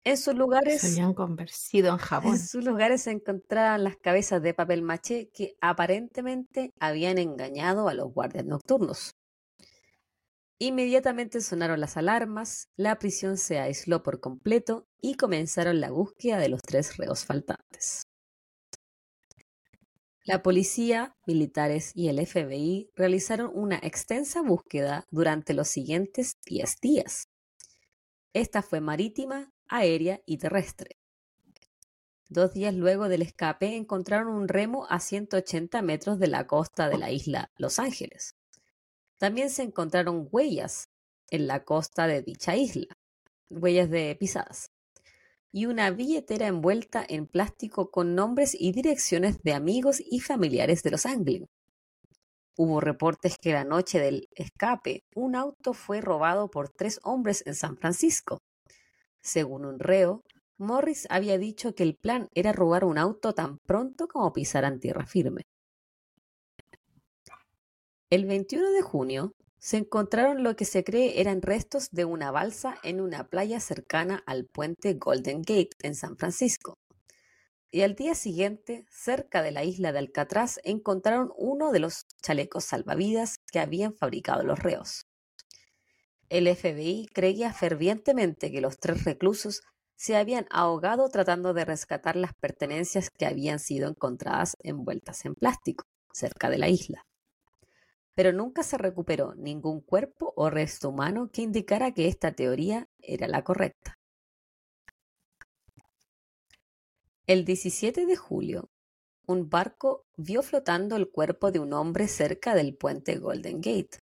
En sus Se lugares, habían convertido en jabón. en sus lugares se encontraban las cabezas de papel maché que aparentemente habían engañado a los guardias nocturnos. Inmediatamente sonaron las alarmas, la prisión se aisló por completo y comenzaron la búsqueda de los tres reos faltantes. La policía, militares y el FBI realizaron una extensa búsqueda durante los siguientes 10 días. Esta fue marítima, aérea y terrestre. Dos días luego del escape encontraron un remo a 180 metros de la costa de la isla Los Ángeles. También se encontraron huellas en la costa de dicha isla, huellas de pisadas, y una billetera envuelta en plástico con nombres y direcciones de amigos y familiares de los Anglin. Hubo reportes que la noche del escape un auto fue robado por tres hombres en San Francisco. Según un reo, Morris había dicho que el plan era robar un auto tan pronto como pisaran tierra firme. El 21 de junio se encontraron lo que se cree eran restos de una balsa en una playa cercana al puente Golden Gate en San Francisco. Y al día siguiente, cerca de la isla de Alcatraz, encontraron uno de los chalecos salvavidas que habían fabricado los reos. El FBI creía fervientemente que los tres reclusos se habían ahogado tratando de rescatar las pertenencias que habían sido encontradas envueltas en plástico cerca de la isla pero nunca se recuperó ningún cuerpo o resto humano que indicara que esta teoría era la correcta. El 17 de julio, un barco vio flotando el cuerpo de un hombre cerca del puente Golden Gate,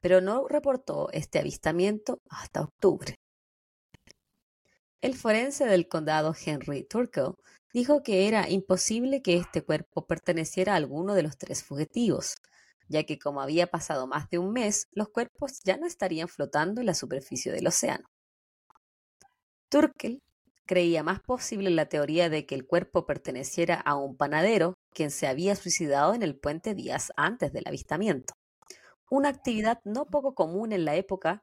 pero no reportó este avistamiento hasta octubre. El forense del condado Henry Turkle dijo que era imposible que este cuerpo perteneciera a alguno de los tres fugitivos, ya que como había pasado más de un mes, los cuerpos ya no estarían flotando en la superficie del océano. Turkel creía más posible la teoría de que el cuerpo perteneciera a un panadero quien se había suicidado en el puente días antes del avistamiento. Una actividad no poco común en la época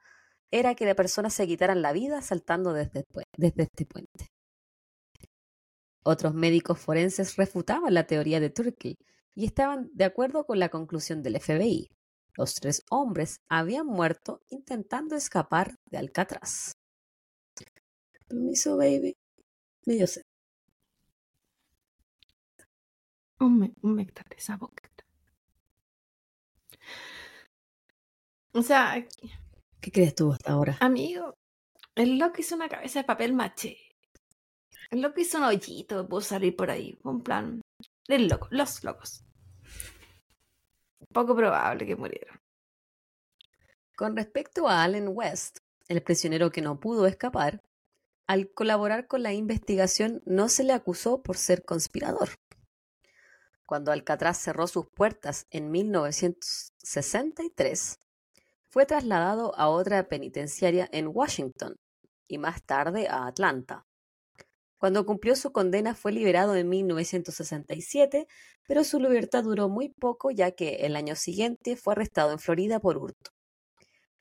era que las personas se quitaran la vida saltando desde, este puente. Otros médicos forenses refutaban la teoría de Turkey y estaban de acuerdo con la conclusión del FBI. Los tres hombres habían muerto intentando escapar de Alcatraz. Permiso, baby. Medio sé. Un, un esa boca. O sea, ¿qué crees tú hasta ahora? Amigo, el loco hizo una cabeza de papel maché. El loco hizo un hoyito, pudo salir por ahí. Un plan. El loco, los locos. Poco probable que murieran. Con respecto a Allen West, el prisionero que no pudo escapar, al colaborar con la investigación no se le acusó por ser conspirador. Cuando Alcatraz cerró sus puertas en 1963, fue trasladado a otra penitenciaria en Washington y más tarde a Atlanta. Cuando cumplió su condena fue liberado en 1967, pero su libertad duró muy poco ya que el año siguiente fue arrestado en Florida por hurto.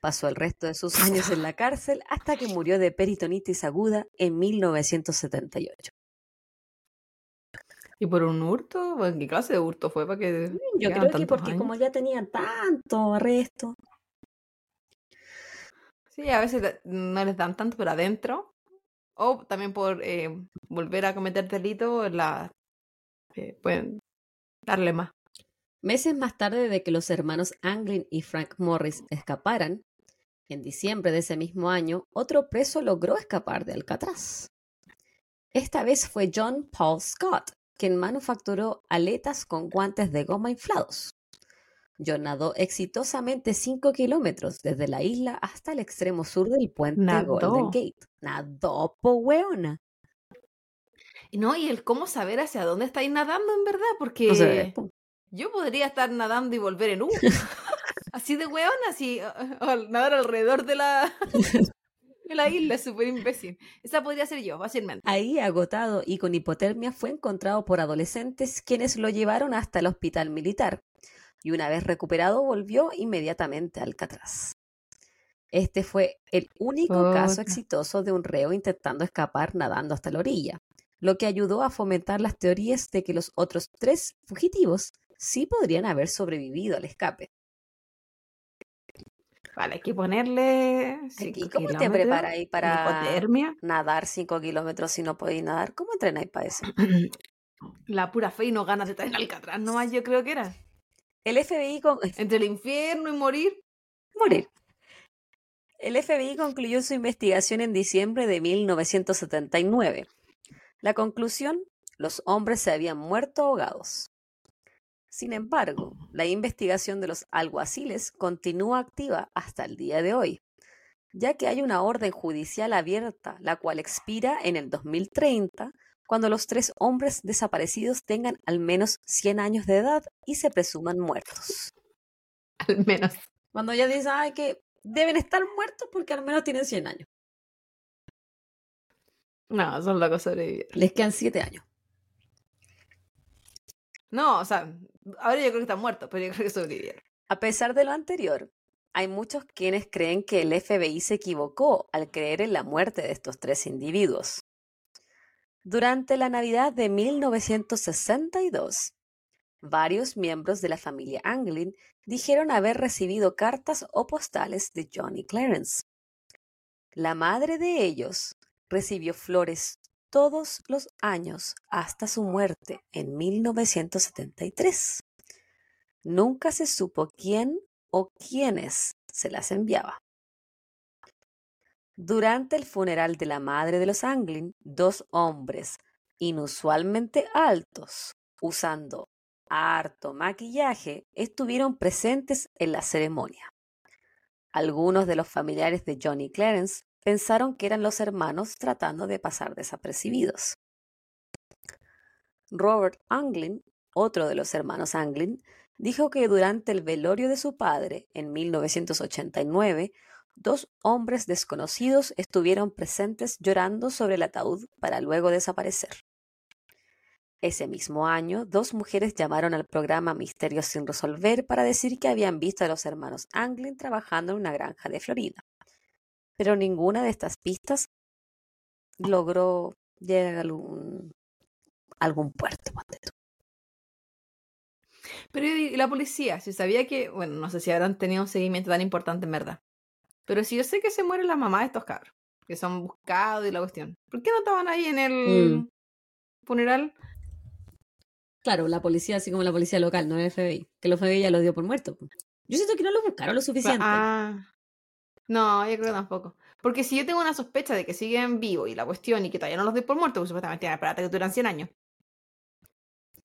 Pasó el resto de sus años en la cárcel hasta que murió de peritonitis aguda en 1978. ¿Y por un hurto? ¿Qué clase de hurto fue para que.? Yo creo que porque como ya tenía tanto arresto, Sí, a veces no les dan tanto, pero adentro. O también por eh, volver a cometer delito, la, eh, pueden darle más. Meses más tarde de que los hermanos Anglin y Frank Morris escaparan, en diciembre de ese mismo año, otro preso logró escapar de Alcatraz. Esta vez fue John Paul Scott, quien manufacturó aletas con guantes de goma inflados. John nadó exitosamente 5 kilómetros desde la isla hasta el extremo sur del puente Golden Gate. Nadó, po weona. No, y el cómo saber hacia dónde estáis nadando en verdad, porque yo podría estar nadando y volver en U. así de weona, así, nadar alrededor de la, de la isla, súper imbécil. Esa podría ser yo, fácilmente. Ahí, agotado y con hipotermia, fue encontrado por adolescentes quienes lo llevaron hasta el hospital militar y una vez recuperado volvió inmediatamente a Alcatraz. Este fue el único caso exitoso de un reo intentando escapar nadando hasta la orilla, lo que ayudó a fomentar las teorías de que los otros tres fugitivos sí podrían haber sobrevivido al escape. Vale, hay que ponerle. ¿Y cómo te preparáis para nadar cinco kilómetros si no podéis nadar? ¿Cómo entrenáis para eso? La pura fe y no ganas de estar en Alcatraz, nomás yo creo que era. El FBI... Con... Entre el infierno y morir. Morir. El FBI concluyó su investigación en diciembre de 1979. La conclusión, los hombres se habían muerto ahogados. Sin embargo, la investigación de los alguaciles continúa activa hasta el día de hoy, ya que hay una orden judicial abierta, la cual expira en el 2030 cuando los tres hombres desaparecidos tengan al menos 100 años de edad y se presuman muertos. Al menos. Cuando ya dicen que deben estar muertos porque al menos tienen 100 años. No, son locos sobrevivir. Les quedan 7 años. No, o sea, ahora yo creo que están muertos, pero yo creo que. A pesar de lo anterior, hay muchos quienes creen que el FBI se equivocó al creer en la muerte de estos tres individuos. Durante la Navidad de 1962, varios miembros de la familia Anglin dijeron haber recibido cartas o postales de Johnny Clarence. La madre de ellos recibió flores todos los años hasta su muerte en 1973. Nunca se supo quién o quiénes se las enviaba. Durante el funeral de la madre de los Anglin, dos hombres inusualmente altos, usando harto maquillaje, estuvieron presentes en la ceremonia. Algunos de los familiares de Johnny Clarence pensaron que eran los hermanos tratando de pasar desapercibidos. Robert Anglin, otro de los hermanos Anglin, dijo que durante el velorio de su padre en 1989 dos hombres desconocidos estuvieron presentes llorando sobre el ataúd para luego desaparecer. Ese mismo año, dos mujeres llamaron al programa Misterios sin resolver para decir que habían visto a los hermanos Anglin trabajando en una granja de Florida. Pero ninguna de estas pistas logró llegar a algún, algún puerto. Pero y la policía, si sabía que, bueno, no sé si habrán tenido un seguimiento tan importante en verdad. Pero si yo sé que se muere la mamá de estos cabros, que son buscados y la cuestión, ¿por qué no estaban ahí en el Mm. funeral? Claro, la policía, así como la policía local, no el FBI. Que el FBI ya lo dio por muerto. Yo siento que no lo buscaron lo suficiente. Ah. No, yo creo que tampoco. Porque si yo tengo una sospecha de que siguen vivos y la cuestión y que todavía no los doy por muertos, porque supuestamente tienen aparato que duran 100 años.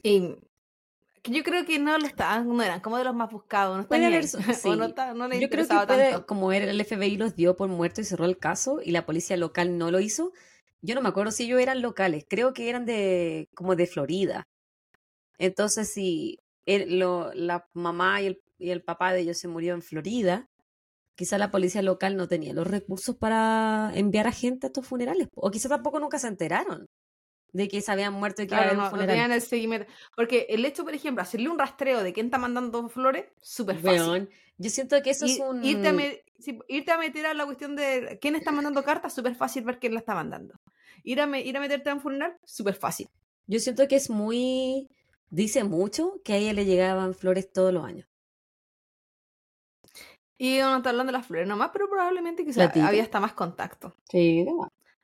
Y yo creo que no lo estaban, no eran como de los más buscados, no están haber ahí. O no, sí. está- no Yo creo que puede, tanto. como era el FBI los dio por muerto y cerró el caso y la policía local no lo hizo. Yo no me acuerdo si ellos eran locales, creo que eran de como de Florida. Entonces, si el- lo- la mamá y el, y el papá de ellos se murió en Florida, quizá la policía local no tenía los recursos para enviar a gente a estos funerales. O quizá tampoco nunca se enteraron de que se habían muerto y que Claro, haber un no el seguimiento. Porque el hecho, por ejemplo, hacerle un rastreo de quién está mandando flores, súper fácil. Yo siento que eso es un... irte, a me- sí, irte a meter a la cuestión de quién está mandando cartas, súper fácil ver quién la está mandando. Ir a, me- ir a meterte a un funeral, súper fácil. Yo siento que es muy... Dice mucho que a ella le llegaban flores todos los años. Y uno está hablando de las flores nomás, pero probablemente quizá Platito. había hasta más contacto. Sí,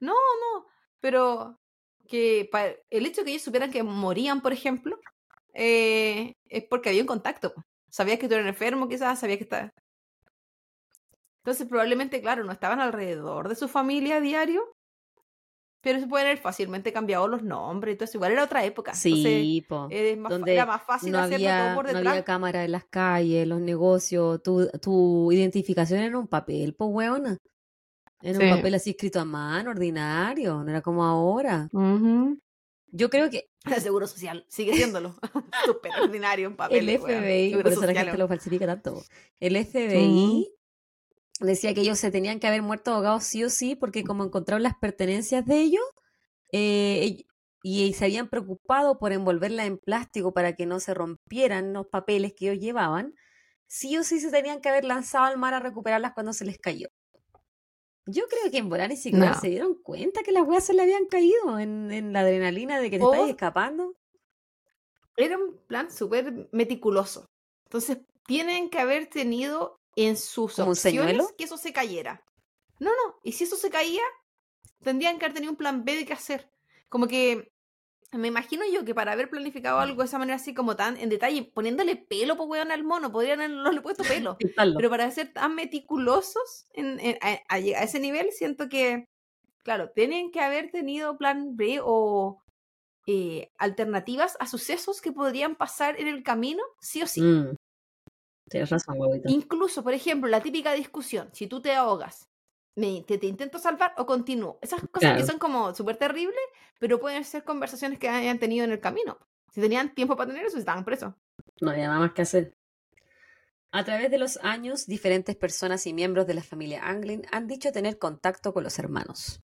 No, no, pero que el hecho de que ellos supieran que morían, por ejemplo, eh, es porque había un contacto. Sabías que tú eras enfermo, quizás, sabías que estaba... Entonces, probablemente, claro, no estaban alrededor de su familia a diario, pero se pueden haber fácilmente cambiado los nombres y todo eso. Igual era otra época. Entonces, Sí, po. es más donde era más fácil no hacerlo todo había, por no detrás. había cámara en las calles, los negocios, tu, tu identificación era en un papel, pues weona. En Sí. un papel así escrito a mano, ordinario, no era como ahora. Ujú. Yo creo que El seguro social sigue siéndolo. Súper ordinario en papel. el FBI, por eso la gente lo falsifica tanto. El FBI decía que ellos se tenían que haber muerto ahogados sí o sí, porque como encontraron las pertenencias de ellos, eh, y se habían preocupado por envolverla en plástico para que no se rompieran los papeles que ellos llevaban, sí o sí se tenían que haber lanzado al mar a recuperarlas cuando se les cayó. Yo creo que en volar y No. se dieron cuenta que las weas se le habían caído en, en la adrenalina de que te O- estás escapando. Era un plan súper meticuloso. Entonces, tienen que haber tenido en sus ¿Como opciones que eso se cayera. No, no. Y si eso se caía, tendrían que haber tenido un plan B de qué hacer. Como que me imagino yo que para haber planificado algo de esa manera así como tan en detalle, poniéndole pelo, pues weón, al mono, podrían haberle puesto pelo. Pero para ser tan meticulosos en- a ese nivel, siento que, claro, tienen que haber tenido plan B o eh, alternativas a sucesos que podrían pasar en el camino, sí o sí. Mm. Tienes razón, huevito. Incluso, por ejemplo, la típica discusión, si tú te ahogas, me- te, te intento salvar o continúo. Esas cosas Claro. que son como súper terribles, pero pueden ser conversaciones que hayan tenido en el camino. Si tenían tiempo para tener eso, estaban presos. No había nada más que hacer. A través de los años, diferentes personas y miembros de la familia Anglin han dicho tener contacto con los hermanos.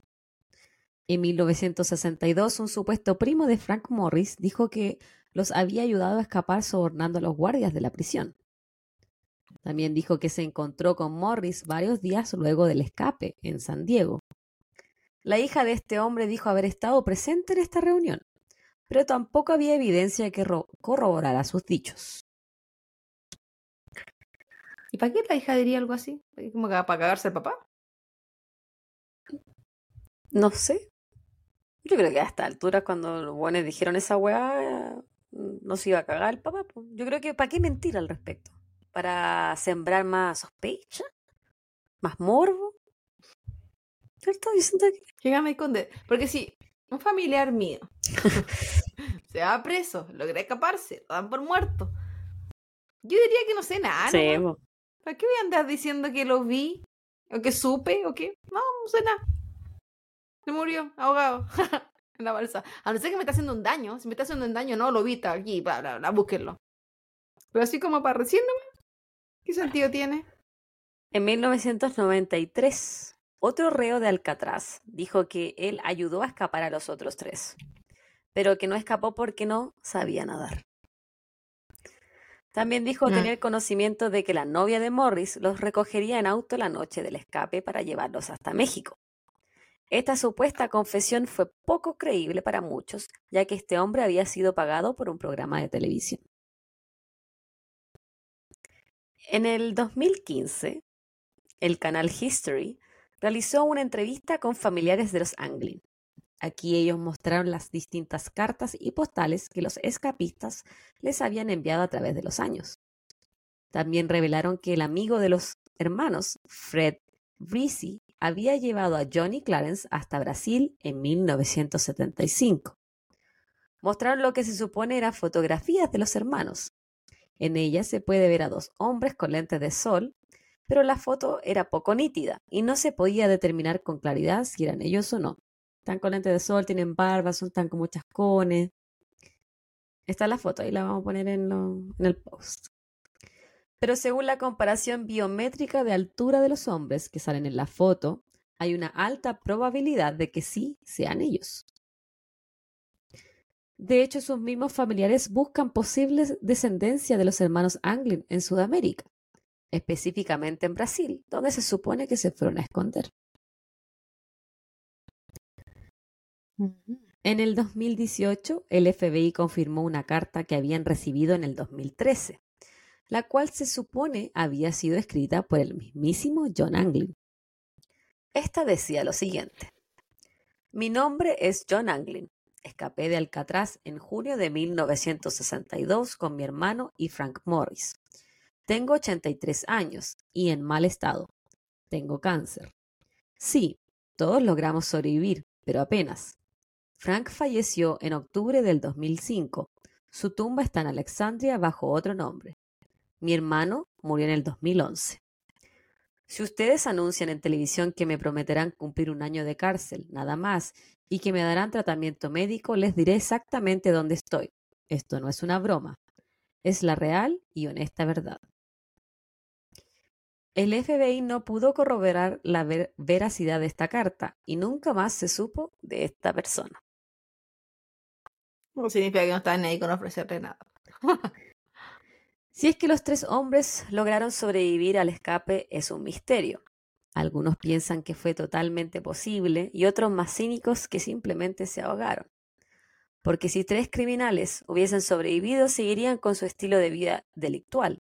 En 1962, un supuesto primo de Frank Morris dijo que los había ayudado a escapar sobornando a los guardias de la prisión. También dijo que se encontró con Morris varios días luego del escape en San Diego. La hija de este hombre dijo haber estado presente en esta reunión, pero tampoco había evidencia que ro- corroborara sus dichos. ¿Y para qué la hija diría algo así? ¿Como para cagarse el papá? No sé. Yo creo que a esta altura, cuando los buenos dijeron esa weá, no se iba a cagar el papá. Yo creo que ¿para qué mentir al respecto? ¿Para sembrar más sospecha? ¿Más morbo? ¿Cierto? Yo siento que... Llegame esconder. Porque si un familiar mío se va preso, logra escaparse, lo dan por muerto. Yo diría que no sé nada. Sí. ¿Para qué voy a andar diciendo que lo vi? ¿O que supe? ¿O qué? No, no sé nada. Se murió, ahogado. en la balsa. A no ser que me está haciendo un daño. Si me está haciendo un daño, no lo vi, está aquí, bla, bla, bla, búsquenlo. Pero así como para recién. ¿Qué sentido tiene? En 1993, otro reo de Alcatraz dijo que él ayudó a escapar a los otros tres, pero que no escapó porque no sabía nadar. También dijo Mm. tener conocimiento de que la novia de Morris los recogería en auto la noche del escape para llevarlos hasta México. Esta supuesta confesión fue poco creíble para muchos, ya que este hombre había sido pagado por un programa de televisión. En el 2015, el canal History realizó una entrevista con familiares de los Anglin. Aquí ellos mostraron las distintas cartas y postales que los escapistas les habían enviado a través de los años. También revelaron que el amigo de los hermanos, Fred Rizzi, había llevado a Johnny Clarence hasta Brasil en 1975. Mostraron lo que se supone eran fotografías de los hermanos. En ellas se puede ver a dos hombres con lentes de sol, pero la foto era poco nítida y no se podía determinar con claridad si eran ellos o no. Están con lentes de sol, tienen barba, son tan con muchas cones. Está la foto, ahí la vamos a poner en el post. Pero según la comparación biométrica de altura de los hombres que salen en la foto, hay una alta probabilidad de que sí sean ellos. De hecho, sus mismos familiares buscan posibles descendencia de los hermanos Anglin en Sudamérica, específicamente en Brasil, donde se supone que se fueron a esconder. En el 2018, el FBI confirmó una carta que habían recibido en el 2013, la cual se supone había sido escrita por el mismísimo John Anglin. Esta decía lo siguiente. Mi nombre es John Anglin. Escapé de Alcatraz en junio de 1962 con mi hermano y Frank Morris. Tengo 83 años y en mal estado. Tengo cáncer. Sí, todos logramos sobrevivir, pero apenas. Frank falleció en octubre del 2005. Su tumba está en Alexandria bajo otro nombre. Mi hermano murió en el 2011. Si ustedes anuncian en televisión que me prometerán cumplir un año de cárcel, nada más, y que me darán tratamiento médico, les diré exactamente dónde estoy. Esto no es una broma. Es la real y honesta verdad. El FBI no pudo corroborar la ver- veracidad de esta carta y nunca más se supo de esta persona. No significa que no estaban ahí con ofrecerle nada. Si es que los tres hombres lograron sobrevivir al escape es un misterio. Algunos piensan que fue totalmente posible y otros más cínicos que simplemente se ahogaron. Porque si tres criminales hubiesen sobrevivido, seguirían con su estilo de vida delictual.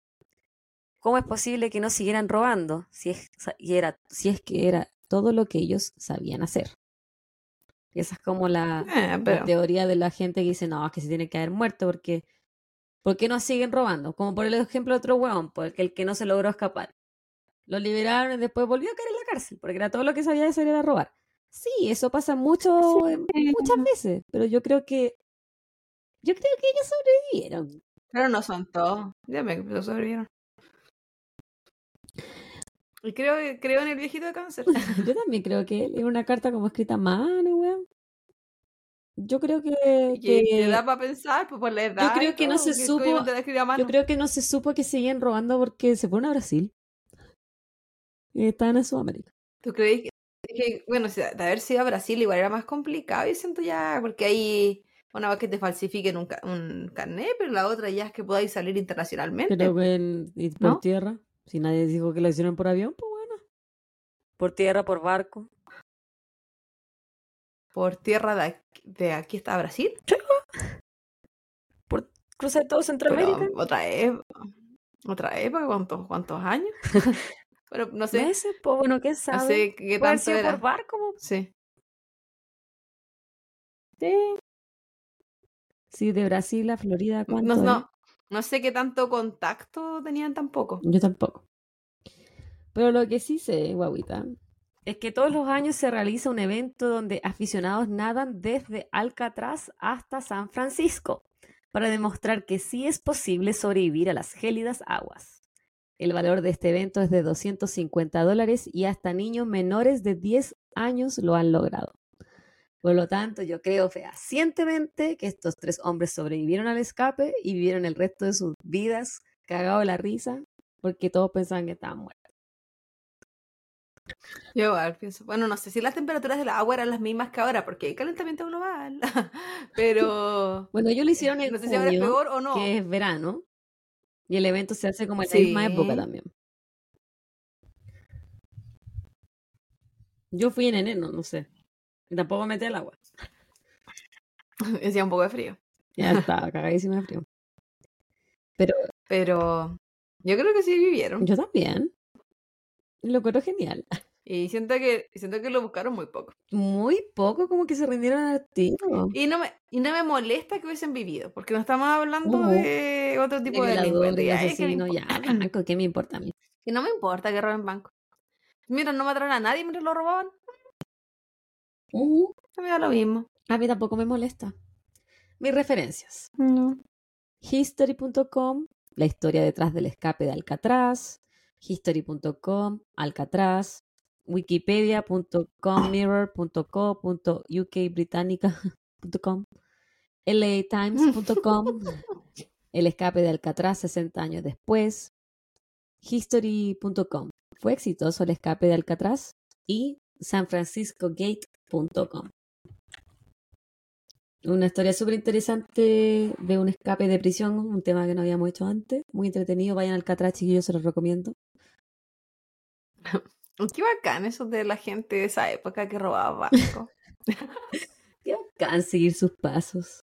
¿Cómo es posible que no siguieran robando si es, y era, si es que era todo lo que ellos sabían hacer? Y esa es como la, Eh, la teoría de la gente que dice, no, es que se tiene que haber muerto porque ¿por qué no siguen robando? Como por el ejemplo de otro hueón, porque el que no se logró escapar. Lo liberaron y después volvió a caer en la cárcel, porque era todo lo que sabía hacer era robar. Sí, eso pasa mucho, eh, muchas veces, pero yo creo que yo creo que ellos sobrevivieron. Pero no son todos. Ya me pero sobrevivieron. Y creo, creo en el viejito de cáncer. Yo también creo que era una carta como escrita a mano, weón. Yo creo que, Que, que da para pensar, pues por la edad. creo y que no se supo- yo creo que no se supo que seguían robando porque se fueron a Brasil. Y estaban en Sudamérica. ¿Tú crees que, que, bueno, si de haber sido a Brasil igual era más complicado, yo siento ya, porque ahí una vez que te falsifiquen un, un carnet, pero la otra ya es que podáis salir internacionalmente. Pero en, y por ¿No? tierra, si nadie dijo que lo hicieron por avión, pues bueno. Por tierra, por barco. Por tierra de aquí, de aquí está Brasil. Por cruzar todo Pero Centroamérica. otra época, otra época, ¿cuántos, cuántos años? pero no sé, Meses, pues bueno, ¿quién no sabe? sé qué tanto sido era. por barco, po. Sí. Sí, de Brasil a Florida, ¿cuánto No, no, no sé qué tanto contacto tenían tampoco. Yo tampoco. Pero lo que sí sé, guaguita, es que todos los años se realiza un evento donde aficionados nadan desde Alcatraz hasta San Francisco para demostrar que sí es posible sobrevivir a las gélidas aguas. El valor de este evento es de 250 dólares y hasta niños menores de 10 años lo han logrado. Por lo tanto, yo creo fehacientemente que estos tres hombres sobrevivieron al escape y vivieron el resto de sus vidas cagados de la risa porque todos pensaban que estaban muertos. Yo igual pienso, bueno, no sé si las temperaturas del agua eran las mismas que ahora, porque hay calentamiento global, pero Bueno, ellos lo hicieron en no sé si ahora es peor o no. que es verano, y el evento se hace como en la misma época también. Yo fui en enero, no sé. Y tampoco me metí al agua. Hacía un poco de frío, Ya estaba cagadísima de frío. Pero pero yo creo que sí vivieron. yo también. Lo encuentro genial. Y siento que, siento que lo buscaron muy poco. Muy poco como que se rindieron al tiro. Y no me, y no me molesta que hubiesen vivido, porque no estamos hablando de otro tipo de, delincuente. que me asesino, ya, blanco, ¿qué me importa a mí? Y no me importa que roben banco. Mira, no mataron a nadie mientras lo robaban. Ujú. A mí da lo mismo. A mí tampoco me molesta. Mis referencias. No. History.com, la historia detrás del escape de Alcatraz. History.com, Alcatraz. Wikipedia.com, mirror.co, ukbritánica.com. LAtimes.com, el escape de Alcatraz 60 años después. History.com, fue exitoso el escape de Alcatraz. Y sanfranciscogate.com. Una historia súper interesante de un escape de prisión, un tema que no habíamos hecho antes. Muy entretenido. Vayan al Alcatraz, chiquillos, se los recomiendo. Qué bacán eso de la gente de esa época que robaba banco. Qué bacán seguir sus pasos.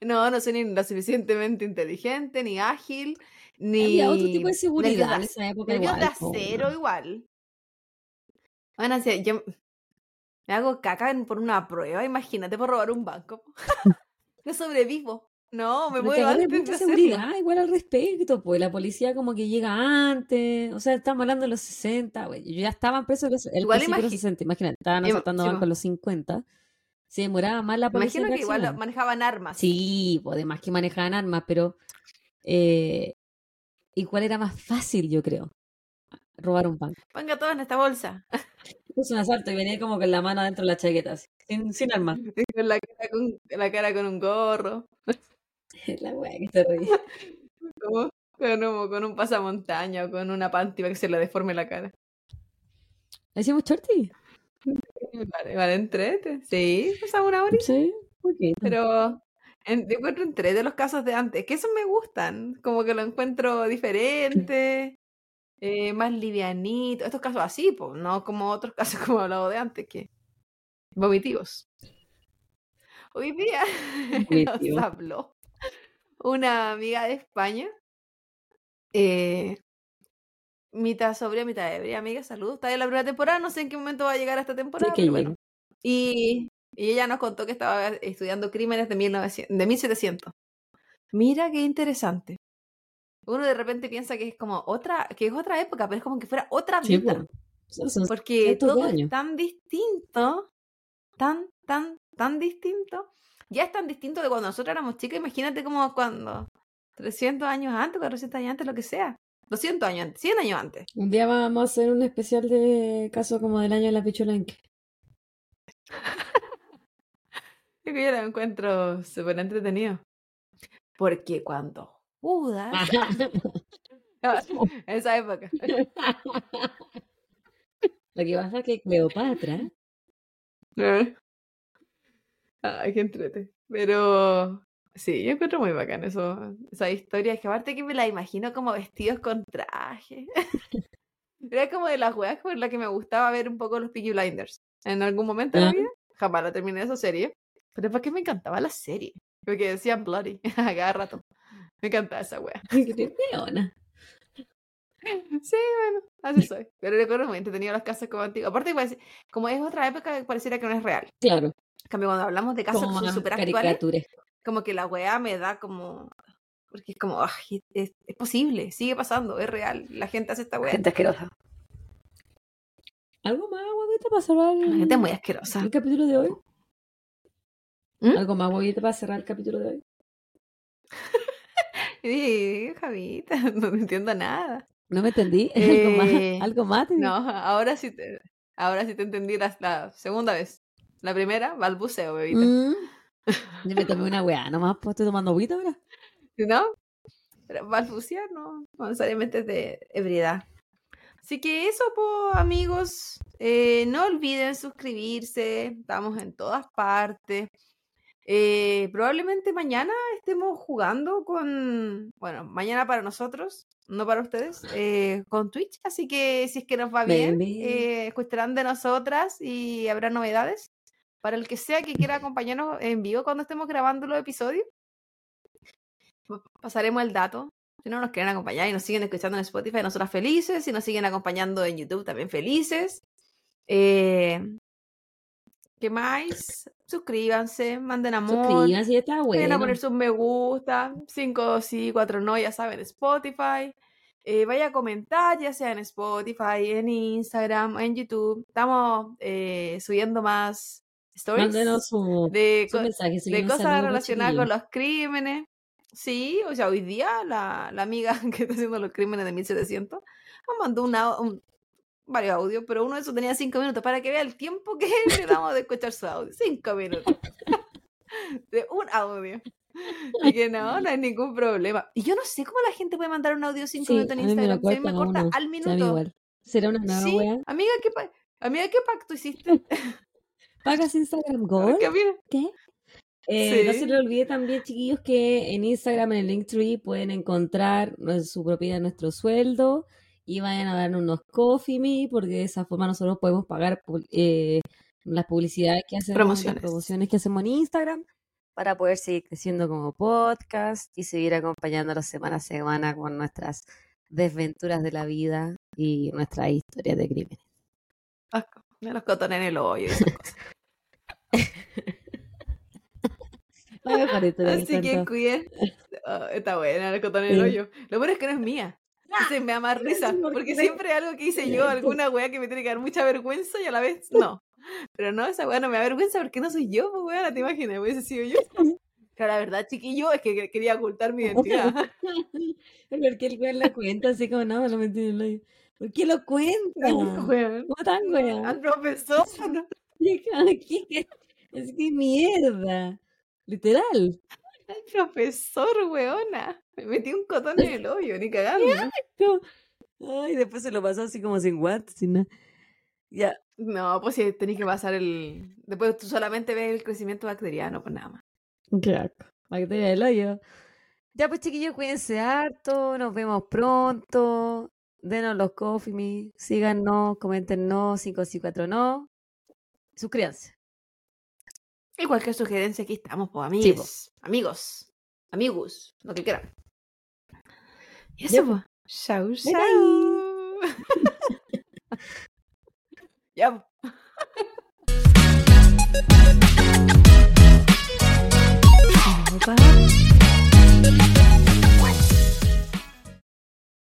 No, no soy ni lo suficientemente inteligente, ni ágil, ni. Había otro tipo de seguridad en esa época igual. de po, acero weón. igual. Bueno, si yo me hago caca por una prueba, imagínate por robar un banco. no sobrevivo. No, me muero antes de mucha hacerlo. seguridad, igual al respecto, pues la policía como que llega antes, o sea, estamos hablando de los 60, güey, yo ya estaban presos los, el Igual de los imagi- 60, imagínate, estaban asaltando sí, bancos los 50, se demoraba más la policía Imagino que igual manejaban armas. Sí, pues además que manejaban armas, pero eh, igual era más fácil, yo creo, robar un banco. Ponga todo en esta bolsa. Es un asalto y venía como con la mano dentro de la chaqueta, así, sin, sin armas. con la cara con, la cara con un gorro. La wea que se reía. como Con un, con un pasamontaña o con una panty para que se le deforme la cara. ¿Hacíamos shorty? Vale, vale, entrete. Sí, pasaba una hora. Sí, poquito. Pero en- yo encuentro entre de los casos de antes, que esos me gustan, como que lo encuentro diferente, eh, más livianito, estos casos así, pues, no como otros casos como he hablado de antes, que vomitivos. Hoy día nos habló una amiga de España, eh, mitad sobria, mitad ebria, amiga, saludos, está en la primera temporada, no sé en qué momento va a llegar esta temporada, pero bueno. Y, y ella nos contó que estaba estudiando crímenes de, 1900, de 1700. Mira qué interesante. Uno de repente piensa que es como otra, que es otra época, pero es como que fuera otra Sí, vida. Porque todo años. es tan distinto, tan, tan, tan distinto. Ya es tan distinto de cuando nosotros éramos chicos, imagínate como cuando 300 años antes, 400 años antes, lo que sea. 200 años antes, 100 años antes. Un día vamos a hacer un especial de caso como del año de la pichulanque. Yo lo encuentro súper entretenido. Porque cuando Judas, esa época, Lo que pasa es que Cleopatra Ay, qué entrete. Pero sí, yo encuentro muy bacán eso, esa historia. Es que aparte que me la imagino como vestidos con traje. Era como de las weas por las que me gustaba ver un poco los Peaky Blinders. En algún momento de la vida. Jamás la terminé esa serie. Pero es porque me encantaba la serie. Porque decían bloody a cada rato. Me encantaba esa wea. Sí, bueno, así soy. Pero recuerdo muy entretenido las casas como antiguas. Aparte, parece- como es otra época, pareciera que no es real. Claro, En cambio, cuando hablamos de casos como que son actuales, como que la weá me da como. Porque es como, "Ay, es, es posible, sigue pasando, es real. La gente hace esta weá. Gente asquerosa. ¿Algo más, huevita, para cerrar La el, gente es muy asquerosa. el capítulo de hoy? ¿Mm? ¿Algo más, huevita, para cerrar el capítulo de hoy? Dije, Javita, no entiendo nada. No me entendí. Eh, ¿Algo más? ¿Algo más? te No, ahora sí te, ahora sí te entendí la, la segunda vez. La primera, balbuceo, bebita. Mm. Yo me tomé una weá, nomás pues estoy tomando agüita ahora. ¿No? Pero balbucear no, no necesariamente es de ebriedad. Así que eso, pues, amigos. eh, no olviden suscribirse. Estamos en todas partes. Eh, probablemente mañana estemos jugando con. Bueno, mañana para nosotros, no para ustedes, eh, con Twitch. Así que si es que nos va bien, escucharán de nosotras y habrá novedades. Para el que sea que quiera acompañarnos en vivo cuando estemos grabando los episodios, pa- pasaremos el dato. Si no nos quieren acompañar y nos siguen escuchando en Spotify, nosotras felices. Si nos siguen acompañando en YouTube, también felices. Eh, ¿Qué más? Suscríbanse, manden amor. Suscríbanse, está Vayan a bueno. poner sus me gusta, cinco sí, cuatro no, ya saben, Spotify. Eh, vaya a comentar, ya sea en Spotify, en Instagram, en YouTube. Estamos eh, subiendo más stories Mándenos su, de, su co- mensaje. de cosas relacionadas con los crímenes. Sí, o sea, hoy día la, la amiga que está haciendo los crímenes de 1700 nos mandó una, un- varios audios, pero uno de esos tenía cinco minutos para que vea el tiempo que le damos de escuchar su audio. Cinco minutos. de un audio. Así que no, no hay ningún problema. Y yo no sé cómo la gente puede mandar un audio cinco Sí, minutos en me Instagram. Me a corta uno. al minuto. ¿Será una nueva Sí, wea? amiga, ¿qué, pa- amiga, ¿qué pacto hiciste? ¿Pagas Instagram Gold? ¿Qué? Eh, No se les olvide también, chiquillos, que en Instagram, en el Linktree, pueden encontrar su propiedad, nuestro sueldo y vayan a darnos unos coffee me, porque de esa forma nosotros podemos pagar eh, las publicidades que hacemos, las Promociones. promociones que hacemos en Instagram para poder seguir creciendo como podcast y seguir acompañándolos semana a semana con nuestras desventuras de la vida y nuestras historias de crimen. Asco. Me los cotones en el hoyo. y esas cosas. La Así que cuiden. Ah, está buena, los cotones en el Sí. hoyo. Lo bueno es que no es mía. Entonces me da más risa. Sí, ¿por Porque siempre algo que hice yo, alguna wea que me tiene que dar mucha vergüenza y a la vez no. Pero no, esa wea no me da vergüenza porque no soy yo, pues wea, te imaginas, hubiese sido yo. Pero la verdad, chiquillo, es que quería ocultar mi identidad. ¿Por qué el weón lo cuenta así como no, lo metí en el hoyo? ¿Por qué lo cuenta? ¿Cómo tan weón? Al profesor. ¿Qué? Es que mierda. Literal. Al profesor, weona. Me metí un cotón en el hoyo, ni cagando. Ay, después se lo pasó así como sin guantes, sin nada. Ya. No, pues si tenés que pasar el. Después tú solamente ves el crecimiento bacteriano, pues nada más. Claro. Bacteria del hoyo. Ya pues chiquillos, cuídense harto, nos vemos pronto. Denos los coffee me, síganos, coméntenos, 554 no. Suscríbanse. Y cualquier sugerencia, aquí estamos, pues, Sí, amigos. Amigos. Amigos. Lo que quieran. Y eso, pues. Chau, chau. ya, pues.